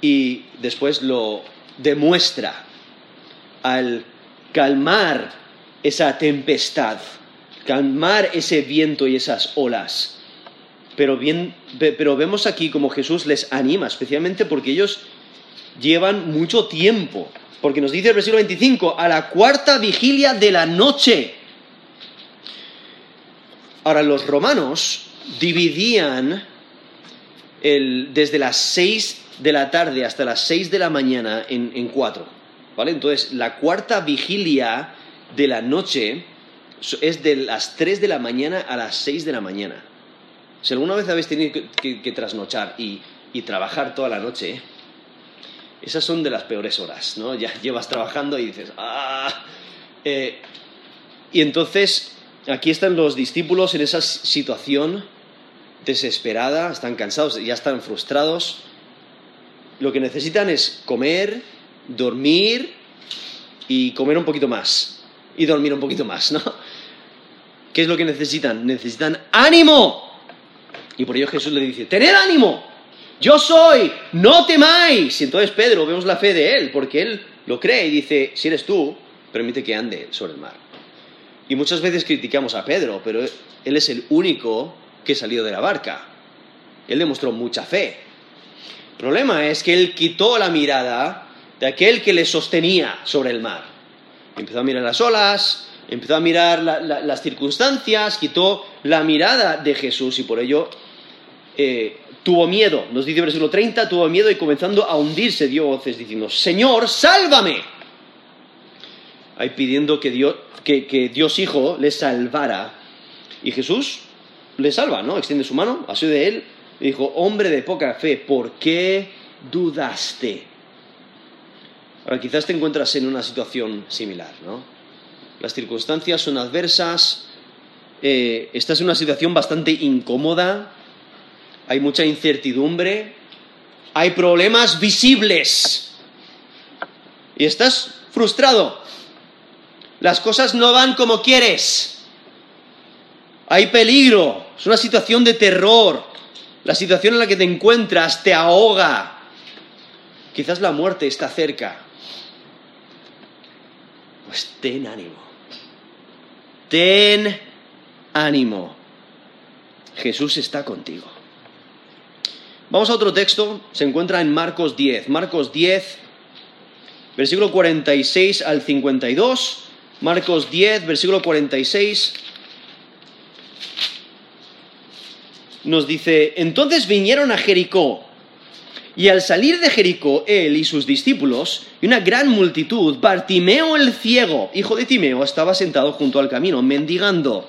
y después lo demuestra al calmar esa tempestad, calmar ese viento y esas olas. Pero, bien, pero vemos aquí como Jesús les anima, especialmente porque ellos llevan mucho tiempo. Porque nos dice el versículo 25, a la cuarta vigilia de la noche. Ahora, los romanos dividían desde las seis de la tarde hasta las seis de la mañana en, en cuatro. ¿Vale? Entonces, la cuarta vigilia de la noche es de las 3 de la mañana a las 6 de la mañana. Si alguna vez habéis tenido que, trasnochar y, trabajar toda la noche, esas son de las peores horas, ¿no? Ya llevas trabajando y dices, ¡ah! Eh, y entonces, aquí están los discípulos en esa situación desesperada, están cansados, ya están frustrados. Lo que necesitan es comer, dormir y comer un poquito más y dormir un poquito más, ¿no? ¿Qué es lo que necesitan? Necesitan ánimo. Y por ello Jesús le dice, tened ánimo, yo soy, no temáis. Y entonces Pedro, vemos la fe de él, porque él lo cree y dice, si eres tú, permite que ande sobre el mar. Y muchas veces criticamos a Pedro, pero él es el único que salió de la barca. Él demostró mucha fe. El problema es que él quitó la mirada de aquel que le sostenía sobre el mar. Empezó a mirar las olas, empezó a mirar las circunstancias, quitó la mirada de Jesús y por ello eh, tuvo miedo. Nos dice el versículo 30, tuvo miedo y comenzando a hundirse dio voces diciendo, Señor, sálvame. Ahí pidiendo que Dios, que, Dios Hijo le salvara. Y Jesús le salva, ¿no? Extiende su mano, así de él, y dijo, hombre de poca fe, ¿por qué dudaste? Ahora, quizás te encuentras en una situación similar, ¿no? Las circunstancias son adversas, eh, estás en una situación bastante incómoda, hay mucha incertidumbre, hay problemas visibles y estás frustrado. Las cosas no van como quieres. Hay peligro. Es una situación de terror. La situación en la que te encuentras te ahoga. Quizás la muerte está cerca. Pues ten ánimo. Ten ánimo. Jesús está contigo. Vamos a otro texto, se encuentra en Marcos 10. Marcos 10, versículo 46 al 52. Marcos 10, versículo 46. Nos dice, entonces vinieron a Jericó. Y al salir de Jericó, él y sus discípulos, y una gran multitud, Bartimeo el ciego, hijo de Timeo, estaba sentado junto al camino, mendigando.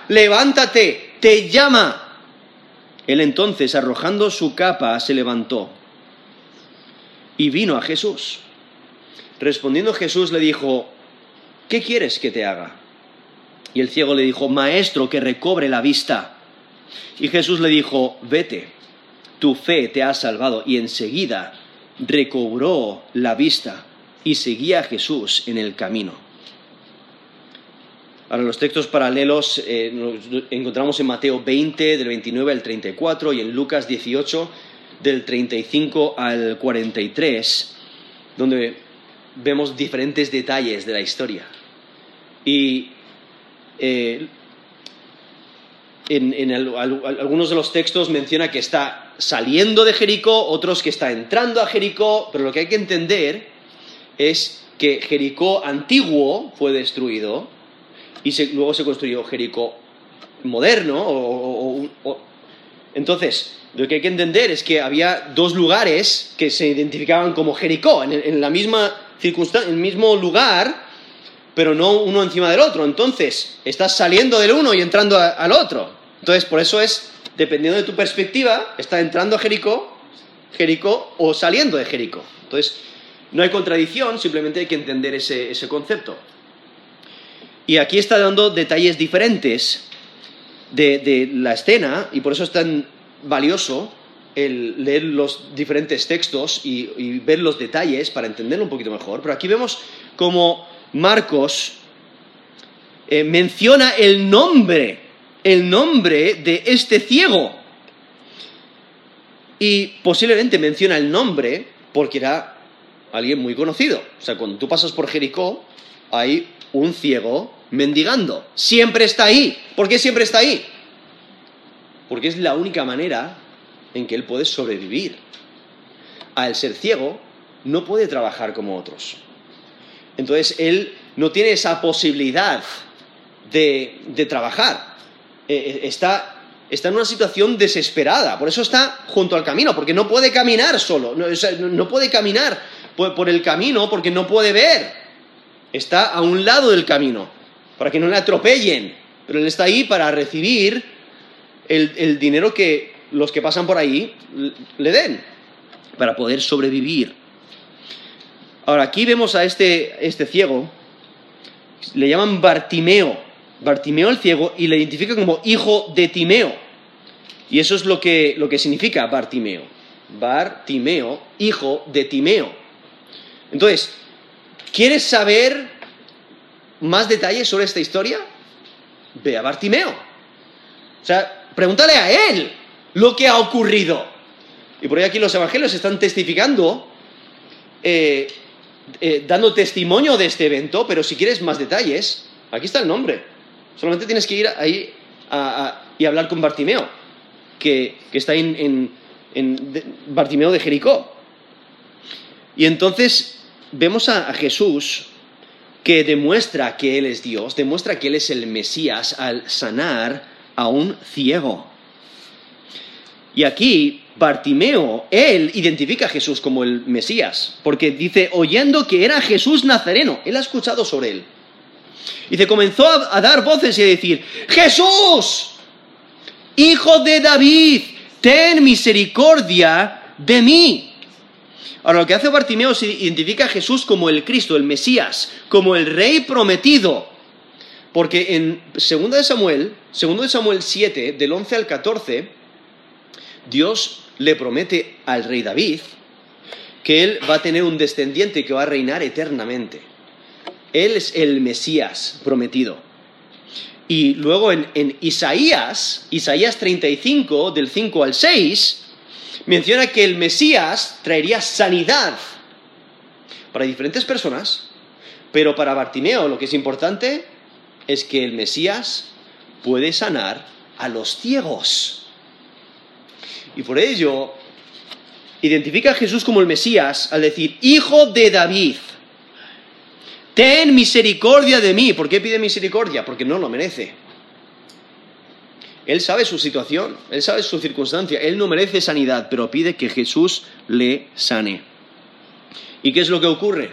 levántate, te llama. Él entonces, arrojando su capa, se levantó y vino a Jesús. Respondiendo Jesús le dijo, ¿qué quieres que te haga? Y el ciego le dijo, Maestro, que recobre la vista. Y Jesús le dijo, vete, tu fe te ha salvado. Y enseguida recobró la vista y seguía a Jesús en el camino. Ahora, los textos paralelos eh, encontramos en Mateo 20, del 29 al 34, y en Lucas 18, del 35 al 43, donde vemos diferentes detalles de la historia. Y eh, en, algunos de los textos menciona que está saliendo de Jericó, otros que está entrando a Jericó, pero lo que hay que entender es que Jericó antiguo fue destruido y luego se construyó Jericó moderno. entonces, lo que hay que entender es que había dos lugares que se identificaban como Jericó, en, la misma circunstancia, en el mismo lugar, pero no uno encima del otro. Entonces, estás saliendo del uno y entrando al otro. Entonces, por eso es, dependiendo de tu perspectiva, está entrando a Jericó, Jericó o saliendo de Jericó. Entonces, no hay contradicción, simplemente hay que entender ese, concepto. Y aquí está dando detalles diferentes de, la escena, y por eso es tan valioso el leer los diferentes textos y, ver los detalles para entenderlo un poquito mejor. Pero aquí vemos como Marcos eh, menciona el nombre, el nombre de este ciego. Y posiblemente menciona el nombre porque era alguien muy conocido. O sea, cuando tú pasas por Jericó, hay un ciego mendigando. Siempre está ahí. ¿Por qué siempre está ahí? Porque es la única manera en que él puede sobrevivir. Al ser ciego, no puede trabajar como otros. Entonces, él no tiene esa posibilidad de, trabajar. Eh, eh, está, en una situación desesperada. Por eso está junto al camino, porque no puede caminar solo. No, puede caminar por, el camino porque no puede ver. Está a un lado del camino, para que no le atropellen. Pero él está ahí para recibir el dinero que los que pasan por ahí le den, para poder sobrevivir. Ahora, aquí vemos a este, este ciego, le llaman Bartimeo, Bartimeo el ciego, y le identifica como hijo de Timeo. Y eso es lo que, lo que significa Bartimeo. Bartimeo, hijo de Timeo. Entonces, ¿quieres saber más detalles sobre esta historia? Ve a Bartimeo. O sea, pregúntale a él lo que ha ocurrido. Y por ahí aquí los evangelios están testificando eh, eh, dando testimonio de este evento, pero si quieres más detalles, aquí está el nombre. Solamente tienes que ir ahí y hablar con Bartimeo, que, está en, Bartimeo de Jericó. Y entonces vemos a, Jesús que demuestra que Él es Dios, demuestra que Él es el Mesías al sanar a un ciego. Y aquí Bartimeo, él identifica a Jesús como el Mesías, porque dice, oyendo que era Jesús Nazareno, él ha escuchado sobre él. Dice, comenzó a, a dar voces y a decir, Jesús, hijo de David, ten misericordia de mí. Ahora, lo que hace Bartimeo es identifica a Jesús como el Cristo, el Mesías, como el Rey prometido. Porque en 2 de Samuel, 2 de Samuel 7, del 11 al 14, Dios le promete al rey David que él va a tener un descendiente que va a reinar eternamente. Él es el Mesías prometido. Y luego en, en, Isaías, Isaías 35, del 5 al 6, menciona que el Mesías traería sanidad para diferentes personas, pero para Bartimeo lo que es importante es que el Mesías puede sanar a los ciegos. Y por ello, identifica a Jesús como el Mesías al decir, Hijo de David, ten misericordia de mí. ¿Por qué pide misericordia? Porque no lo merece. Él sabe su situación, él sabe su circunstancia, él no merece sanidad, pero pide que Jesús le sane. ¿Y qué es lo que ocurre?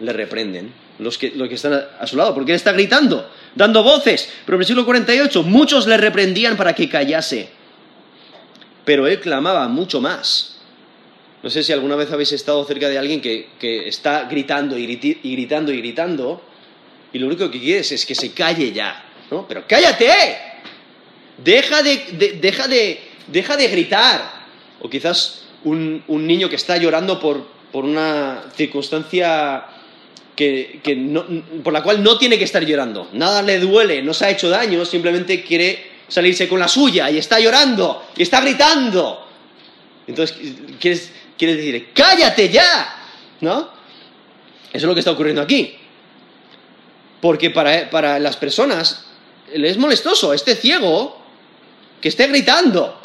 Le reprenden los que, los que están a, su lado, porque él está gritando, dando voces. Pero en el siglo 48 muchos le reprendían para que callase, pero él clamaba mucho más. No sé si alguna vez habéis estado cerca de alguien que, que está gritando y, y, gritando y gritando, y lo único que quieres es que se calle ya, ¿no? Pero cállate, deja de, de, deja de, deja de gritar. O quizás un, un, niño que está llorando por, por una circunstancia que, que no, por la cual no tiene que estar llorando. Nada le duele, no se ha hecho daño, simplemente quiere salirse con la suya y está llorando y está gritando. Entonces, quieres, quieres decir, cállate ya, ¿no? Eso es lo que está ocurriendo aquí. Porque para, para las personas es molestoso, este ciego, que esté gritando.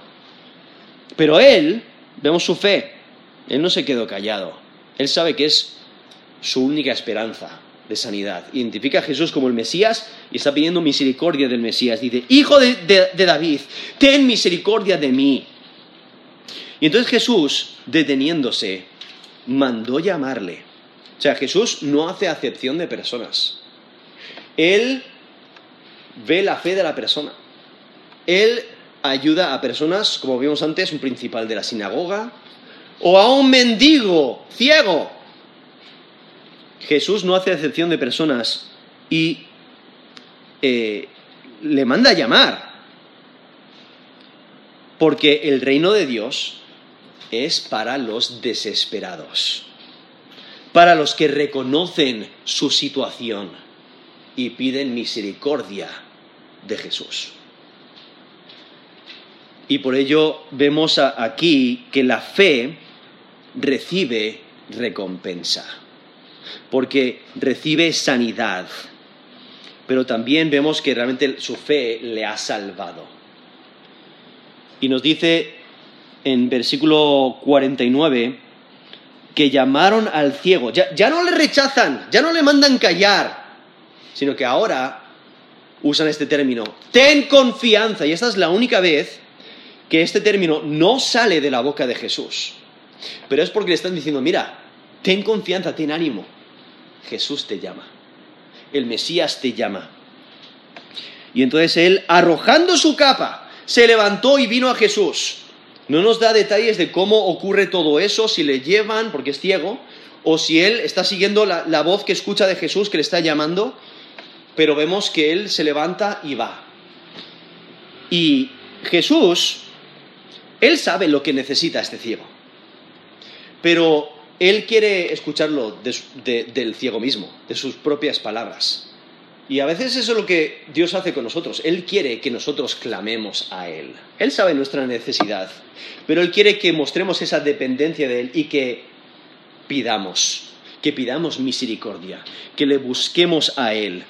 Pero él, vemos su fe, él no se quedó callado. Él sabe que es su única esperanza de sanidad. Identifica a Jesús como el Mesías y está pidiendo misericordia del Mesías. Dice, Hijo de, de, David, ten misericordia de mí. Y entonces Jesús, deteniéndose, mandó llamarle. O sea, Jesús no hace acepción de personas. Él ve la fe de la persona. Él ayuda a personas, como vimos antes, un principal de la sinagoga, o a un mendigo ciego. Jesús no hace excepción de personas y eh, le manda a llamar, porque el reino de Dios es para los desesperados, para los que reconocen su situación y piden misericordia de Jesús. Y por ello vemos aquí que la fe recibe recompensa, porque recibe sanidad, pero también vemos que realmente su fe le ha salvado. Y nos dice en versículo 49 que llamaron al ciego, ya, ya no le rechazan, ya no le mandan callar, sino que ahora usan este término, ten confianza, y esta es la única vez que este término no sale de la boca de Jesús. Pero es porque le están diciendo, mira, ten confianza, ten ánimo. Jesús te llama. El Mesías te llama. Y entonces él, arrojando su capa, se levantó y vino a Jesús. No nos da detalles de cómo ocurre todo eso, si le llevan, porque es ciego, o si él está siguiendo la, la voz que escucha de Jesús que le está llamando, pero vemos que él se levanta y va. Y Jesús él sabe lo que necesita este ciego, pero él quiere escucharlo de, de, del ciego mismo, de sus propias palabras. Y a veces eso es lo que Dios hace con nosotros. Él quiere que nosotros clamemos a Él. Él sabe nuestra necesidad, pero Él quiere que mostremos esa dependencia de Él y que pidamos, que pidamos misericordia, que le busquemos a Él.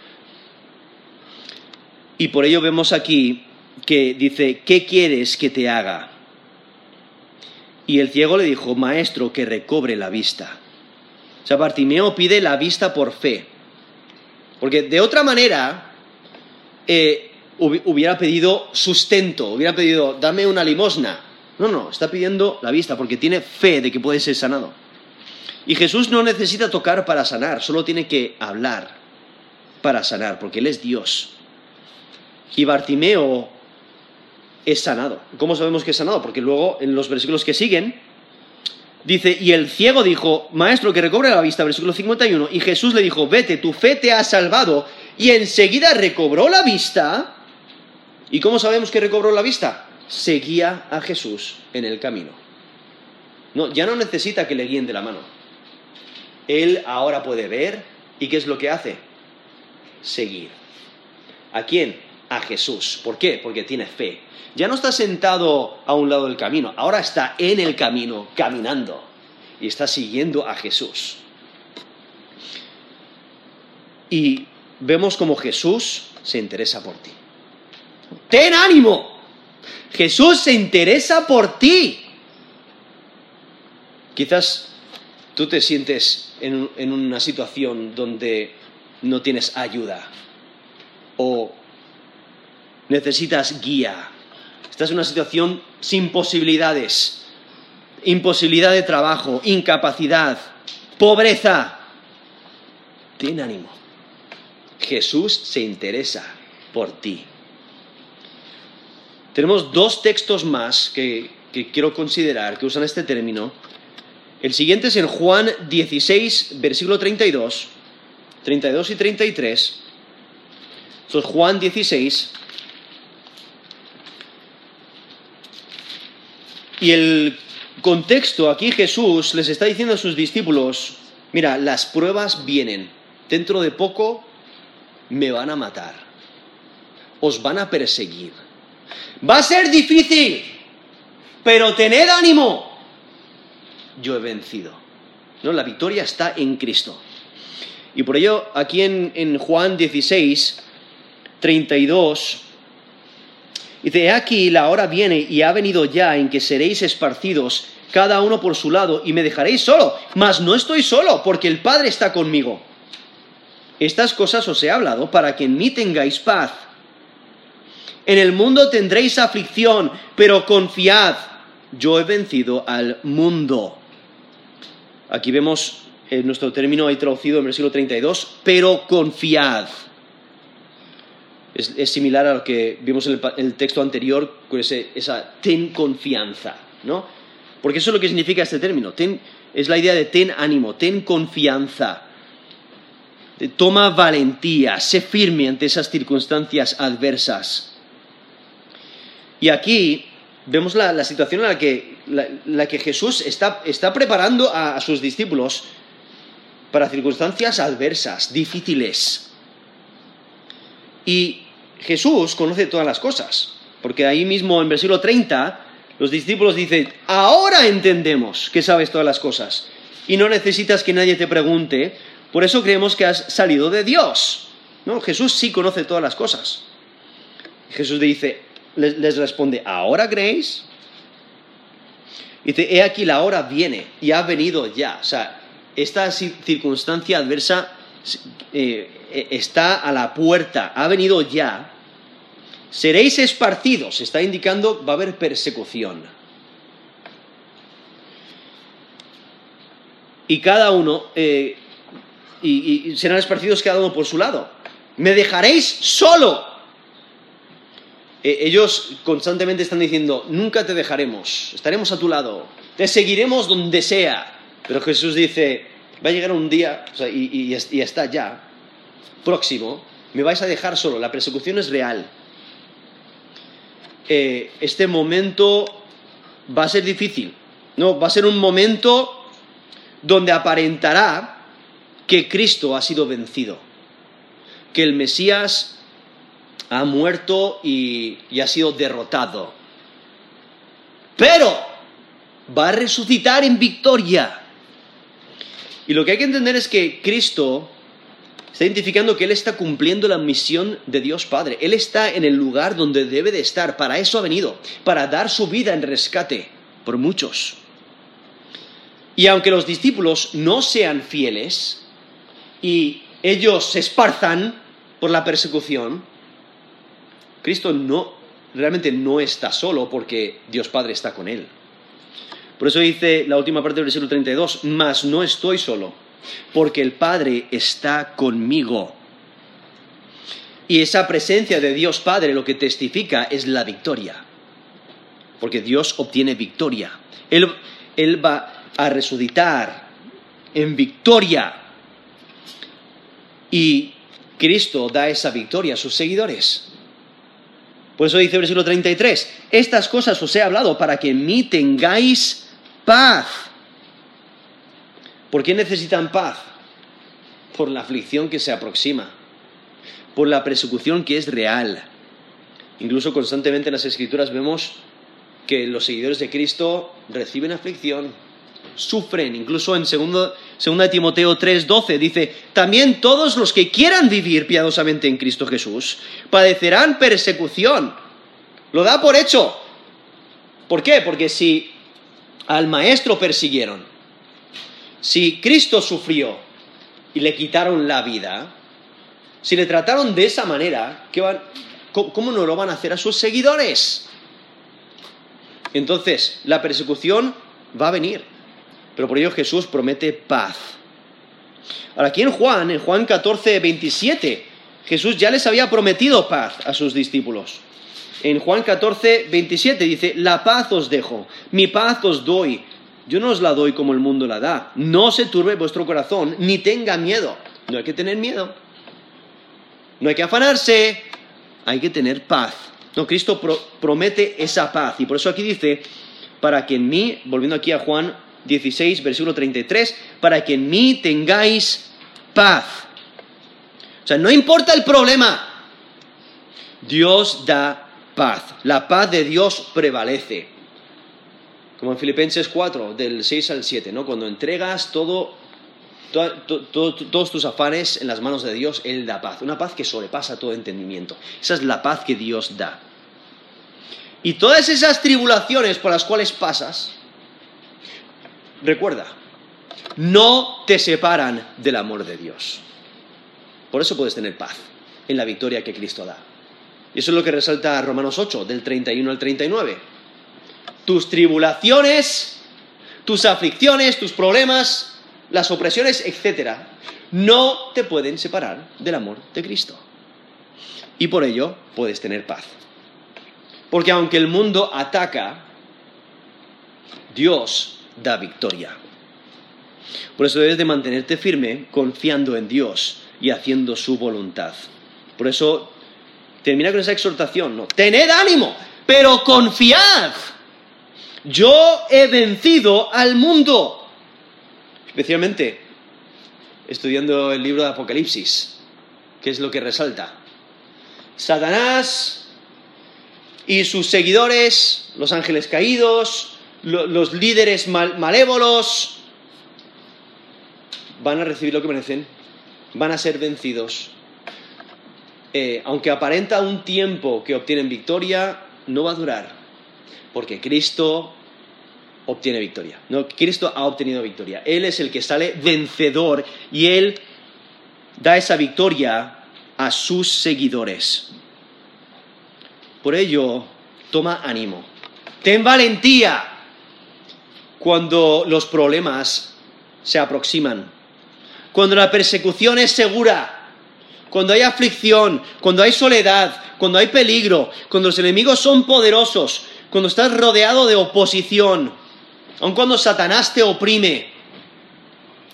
Y por ello vemos aquí que dice, ¿qué quieres que te haga? Y el ciego le dijo, maestro, que recobre la vista. O sea, Bartimeo pide la vista por fe. Porque de otra manera, eh, hubiera pedido sustento, hubiera pedido, dame una limosna. No, no, está pidiendo la vista porque tiene fe de que puede ser sanado. Y Jesús no necesita tocar para sanar, solo tiene que hablar para sanar, porque Él es Dios. Y Bartimeo es sanado. ¿Cómo sabemos que es sanado? Porque luego en los versículos que siguen dice, y el ciego dijo, maestro, que recobre la vista, versículo 51, y Jesús le dijo, vete, tu fe te ha salvado, y enseguida recobró la vista. ¿Y cómo sabemos que recobró la vista? Seguía a Jesús en el camino. No, ya no necesita que le guíen de la mano. Él ahora puede ver, ¿y qué es lo que hace? Seguir. ¿A quién? A Jesús. ¿Por qué? Porque tiene fe. Ya no está sentado a un lado del camino, ahora está en el camino, caminando, y está siguiendo a Jesús. Y vemos como Jesús se interesa por ti. Ten ánimo. Jesús se interesa por ti. Quizás tú te sientes en, en, una situación donde no tienes ayuda o necesitas guía. Estás en una situación sin posibilidades, imposibilidad de trabajo, incapacidad, pobreza. Ten ánimo. Jesús se interesa por ti. Tenemos dos textos más que, que, quiero considerar que usan este término. El siguiente es en Juan 16, versículo 32, 32 y 33. Esto es Juan 16. Y el contexto, aquí Jesús les está diciendo a sus discípulos, mira, las pruebas vienen. Dentro de poco me van a matar, os van a perseguir. Va a ser difícil, pero tened ánimo. Yo he vencido. ¿No? La victoria está en Cristo. Y por ello, aquí en, en Juan 16, 32, dice, aquí la hora viene y ha venido ya en que seréis esparcidos cada uno por su lado y me dejaréis solo. Mas no estoy solo, porque el Padre está conmigo. Estas cosas os he hablado para que en mí tengáis paz. En el mundo tendréis aflicción, pero confiad, yo he vencido al mundo. Aquí vemos nuestro término ahí traducido en versículo 32, pero confiad. Es, similar a lo que vimos en el, texto anterior, con esa ten confianza, ¿no? Porque eso es lo que significa este término. es la idea de ten ánimo, ten confianza. Toma valentía, sé firme ante esas circunstancias adversas. Y aquí vemos la, situación en la que, la, que Jesús está, preparando a, sus discípulos para circunstancias adversas, difíciles. Y Jesús conoce todas las cosas, porque ahí mismo en versículo 30 los discípulos dicen, ahora entendemos que sabes todas las cosas y no necesitas que nadie te pregunte por eso creemos que has salido de Dios. ¿no? Jesús sí conoce todas las cosas. Jesús dice, les, responde, ¿ahora creéis? Y dice, he aquí la hora viene y ha venido ya. O sea, esta circunstancia adversa eh, está a la puerta, ha venido ya. Seréis esparcidos, está indicando va a haber persecución. Y cada uno eh, y, serán esparcidos cada uno por su lado. Me dejaréis solo. E, ellos constantemente están diciendo, nunca te dejaremos, estaremos a tu lado, te seguiremos donde sea. Pero Jesús dice, va a llegar un día, y, está ya, próximo, me vais a dejar solo, la persecución es real. Eh, este momento va a ser difícil, no, va a ser un momento donde aparentará que Cristo ha sido vencido, que el Mesías ha muerto y, ha sido derrotado. Pero va a resucitar en victoria. Y lo que hay que entender es que Cristo está identificando que Él está cumpliendo la misión de Dios Padre. Él está en el lugar donde debe de estar. Para eso ha venido, para dar su vida en rescate por muchos. Y aunque los discípulos no sean fieles, y ellos se esparzan por la persecución, Cristo no, realmente no está solo porque Dios Padre está con él. Por eso dice la última parte del versículo 32, mas no estoy solo, porque el Padre está conmigo. Y esa presencia de Dios Padre lo que testifica es la victoria. Porque Dios obtiene victoria. Él, él va a resucitar en victoria. Y Cristo da esa victoria a sus seguidores. Por eso dice el versículo 33, estas cosas os he hablado para que en mí tengáis paz. ¿Por qué necesitan paz? Por la aflicción que se aproxima, por la persecución que es real. Incluso constantemente en las escrituras vemos que los seguidores de Cristo reciben aflicción, sufren. Incluso en 2 Timoteo 3:12 dice, también todos los que quieran vivir piadosamente en Cristo Jesús padecerán persecución. Lo da por hecho. ¿Por qué? Porque si al maestro persiguieron, si Cristo sufrió y le quitaron la vida, si le trataron de esa manera, ¿cómo no lo van a hacer a sus seguidores? Entonces, la persecución va a venir, pero por ello Jesús promete paz. Ahora, aquí en Juan, en Juan 14, 27, Jesús ya les había prometido paz a sus discípulos. En Juan 14, 27 dice, la paz os dejo, mi paz os doy. Yo no os la doy como el mundo la da. No se turbe vuestro corazón, ni tenga miedo. No hay que tener miedo. No hay que afanarse, hay que tener paz. No, Cristo promete esa paz. Y por eso aquí dice, para que en mí, volviendo aquí a Juan 16, versículo 33, para que en mí tengáis paz. O sea, no importa el problema, Dios da paz. La paz de Dios prevalece. Como en Filipenses 4, del 6 al 7, ¿no? Cuando entregas todo, todos tus afanes en las manos de Dios, Él da paz. Una paz que sobrepasa todo entendimiento. Esa es la paz que Dios da. Y todas esas tribulaciones por las cuales pasas, recuerda, no te separan del amor de Dios. Por eso puedes tener paz en la victoria que Cristo da. Y eso es lo que resalta Romanos 8, del 31 al 39. Tus tribulaciones, tus aflicciones, tus problemas, las opresiones, etc., no te pueden separar del amor de Cristo. Y por ello puedes tener paz. Porque aunque el mundo ataca, Dios da victoria. Por eso debes de mantenerte firme confiando en Dios y haciendo su voluntad. Por eso termina con esa exhortación, ¿no? Tened ánimo, pero confiad. Yo he vencido al mundo. Especialmente estudiando el libro de Apocalipsis, que es lo que resalta. Satanás y sus seguidores, los ángeles caídos, los líderes malévolos, van a recibir lo que merecen, van a ser vencidos. Eh, aunque aparenta un tiempo que obtienen victoria, no va a durar, porque Cristo obtiene victoria. Cristo ha obtenido victoria. Él es el que sale vencedor y Él da esa victoria a sus seguidores. Por ello, toma ánimo. Ten valentía cuando los problemas se aproximan. Cuando la persecución es segura. Cuando hay aflicción. Cuando hay soledad. Cuando hay peligro. Cuando los enemigos son poderosos. Cuando estás rodeado de oposición. Aun cuando Satanás te oprime.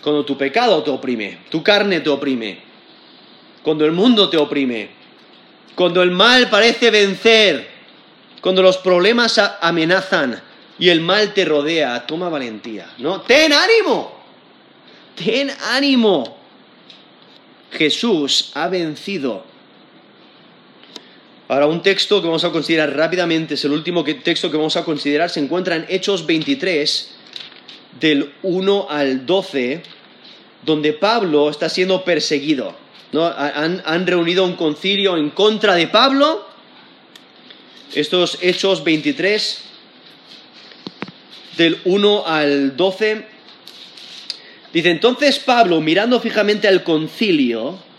Cuando tu pecado te oprime. Tu carne te oprime. Cuando el mundo te oprime cuando el mal parece vencer, cuando los problemas amenazan y el mal te rodea, toma valentía, ¿no? Ten ánimo, ten ánimo. Jesús ha vencido. Ahora, un texto que vamos a considerar rápidamente, es el último texto que vamos a considerar, se encuentra en Hechos 23, del 1 al 12, donde Pablo está siendo perseguido. Han, reunido un concilio en contra de Pablo. Estos Hechos 23, del 1 al 12. Dice, entonces Pablo, mirando fijamente al concilio,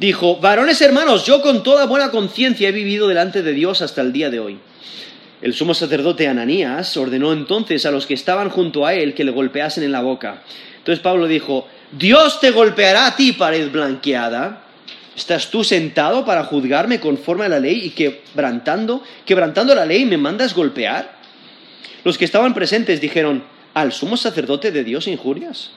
dijo, varones hermanos, yo con toda buena conciencia he vivido delante de Dios hasta el día de hoy. El sumo sacerdote Ananías ordenó entonces a los que estaban junto a él que le golpeasen en la boca. Entonces Pablo dijo, Dios te golpeará a ti, pared blanqueada. ¿Estás tú sentado para juzgarme conforme a la ley y quebrantando, quebrantando la ley me mandas golpear? Los que estaban presentes dijeron, ¿al sumo sacerdote de Dios injurias?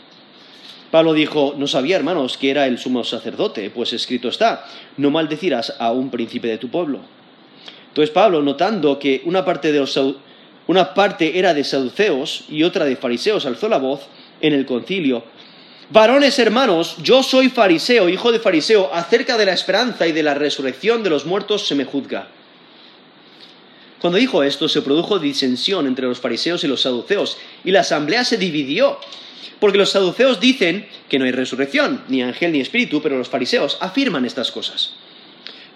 Pablo dijo, no sabía, hermanos, que era el sumo sacerdote, pues escrito está, no maldecirás a un príncipe de tu pueblo. Entonces Pablo, notando que una parte, de los, una parte era de saduceos y otra de fariseos, alzó la voz en el concilio. Varones hermanos, yo soy fariseo, hijo de fariseo, acerca de la esperanza y de la resurrección de los muertos se me juzga. Cuando dijo esto, se produjo disensión entre los fariseos y los saduceos, y la asamblea se dividió, porque los saduceos dicen que no hay resurrección, ni ángel ni espíritu, pero los fariseos afirman estas cosas.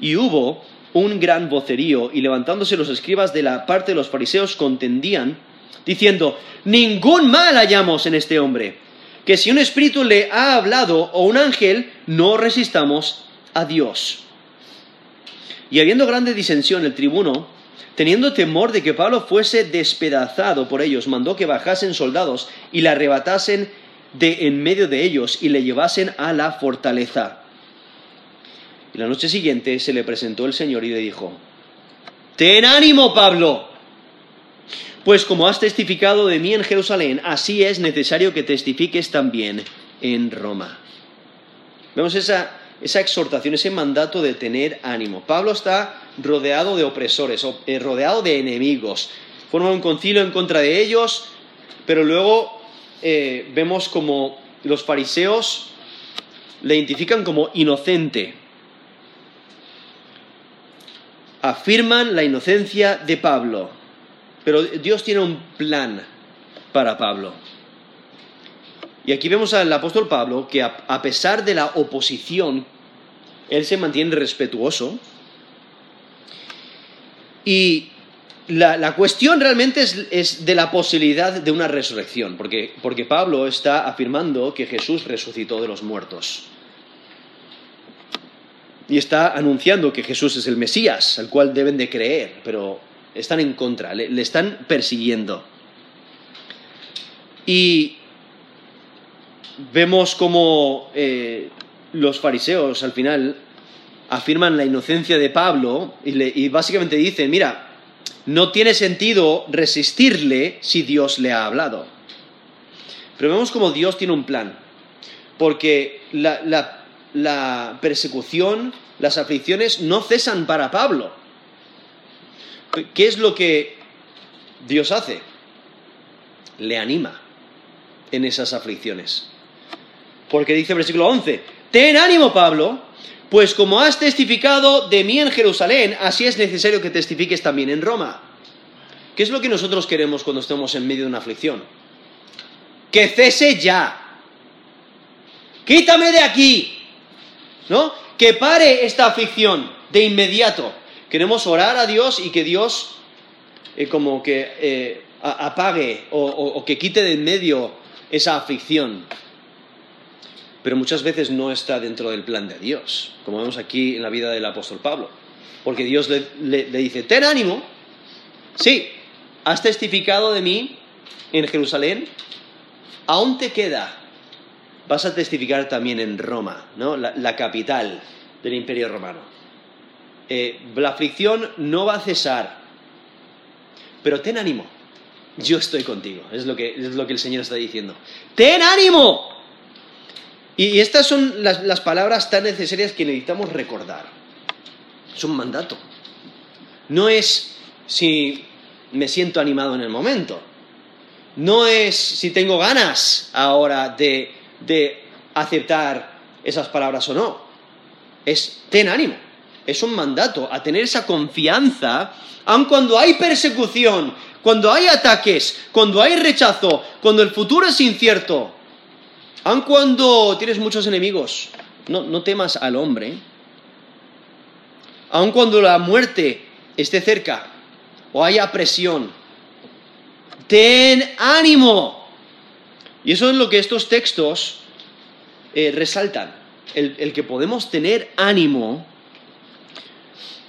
Y hubo un gran vocerío, y levantándose los escribas de la parte de los fariseos contendían, diciendo, ningún mal hallamos en este hombre, que si un espíritu le ha hablado o un ángel, no resistamos a Dios. Y habiendo grande disensión, el tribuno, teniendo temor de que Pablo fuese despedazado por ellos, mandó que bajasen soldados y le arrebatasen de en medio de ellos y le llevasen a la fortaleza. Y la noche siguiente se le presentó el Señor y le dijo, Ten ánimo, Pablo. Pues como has testificado de mí en Jerusalén, así es necesario que testifiques también en Roma. Vemos esa, exhortación, ese mandato de tener ánimo. Pablo está rodeado de opresores, eh, rodeado de enemigos. Forma un concilio en contra de ellos, pero luego eh, vemos como los fariseos le identifican como inocente afirman la inocencia de Pablo, pero Dios tiene un plan para Pablo. Y aquí vemos al apóstol Pablo que a pesar de la oposición, él se mantiene respetuoso. Y la, cuestión realmente es, de la posibilidad de una resurrección, porque, porque Pablo está afirmando que Jesús resucitó de los muertos y está anunciando que Jesús es el Mesías, al cual deben de creer, pero están en contra, le, están persiguiendo. Y vemos como eh, los fariseos al final afirman la inocencia de Pablo y, básicamente dicen, mira, no tiene sentido resistirle si Dios le ha hablado. Pero vemos como Dios tiene un plan, porque la la persecución, las aflicciones no cesan para Pablo. ¿Qué es lo que Dios hace? Le anima en esas aflicciones. Porque dice el versículo 11, ten ánimo Pablo, pues como has testificado de mí en Jerusalén, así es necesario que testifiques también en Roma. ¿Qué es lo que nosotros queremos cuando estemos en medio de una aflicción? Que cese ya. Quítame de aquí. ¿no? Que pare esta aflicción de inmediato. Queremos orar a Dios y que Dios eh, como que eh, apague o, que quite de en medio esa aflicción. Pero muchas veces no está dentro del plan de Dios, como vemos aquí en la vida del apóstol Pablo. Porque Dios le, dice, ten ánimo, sí, has testificado de mí en Jerusalén, aún te queda vas a testificar también en Roma, ¿no? la, capital del Imperio Romano. Eh, la aflicción no va a cesar, pero ten ánimo, yo estoy contigo, es lo que, es lo que el Señor está diciendo. ¡Ten ánimo! Y, estas son las, palabras tan necesarias que necesitamos recordar. Es un mandato. No es si me siento animado en el momento. No es si tengo ganas ahora de de aceptar esas palabras o no. Es ten ánimo. Es un mandato a tener esa confianza, aun cuando hay persecución, cuando hay ataques, cuando hay rechazo, cuando el futuro es incierto, aun cuando tienes muchos enemigos. No, no temas al hombre. Aun cuando la muerte esté cerca o haya presión. Ten ánimo. Y eso es lo que estos textos eh, resaltan, el, que podemos tener ánimo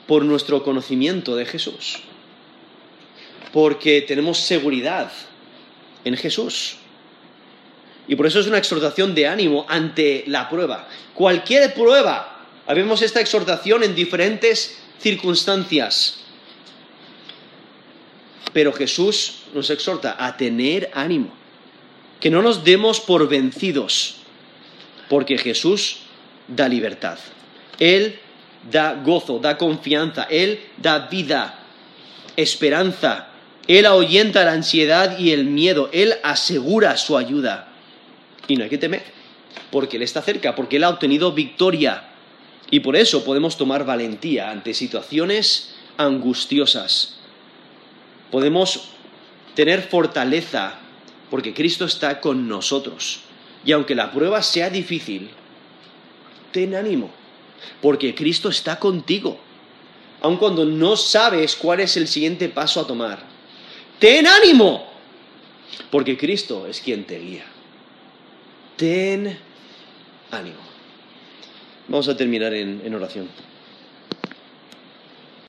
por nuestro conocimiento de Jesús, porque tenemos seguridad en Jesús. Y por eso es una exhortación de ánimo ante la prueba. Cualquier prueba, Habemos esta exhortación en diferentes circunstancias. Pero Jesús nos exhorta a tener ánimo, que no nos demos por vencidos, porque Jesús da libertad. Él da gozo, da confianza, Él da vida, esperanza, Él ahuyenta la ansiedad y el miedo, Él asegura su ayuda. Y no hay que temer, porque Él está cerca, porque Él ha obtenido victoria. Y por eso podemos tomar valentía ante situaciones angustiosas. Podemos tener fortaleza porque Cristo está con nosotros. Y aunque la prueba sea difícil, ten ánimo, porque Cristo está contigo. Aun cuando no sabes cuál es el siguiente paso a tomar, ten ánimo, porque Cristo es quien te guía. Ten ánimo. Vamos a terminar en, oración.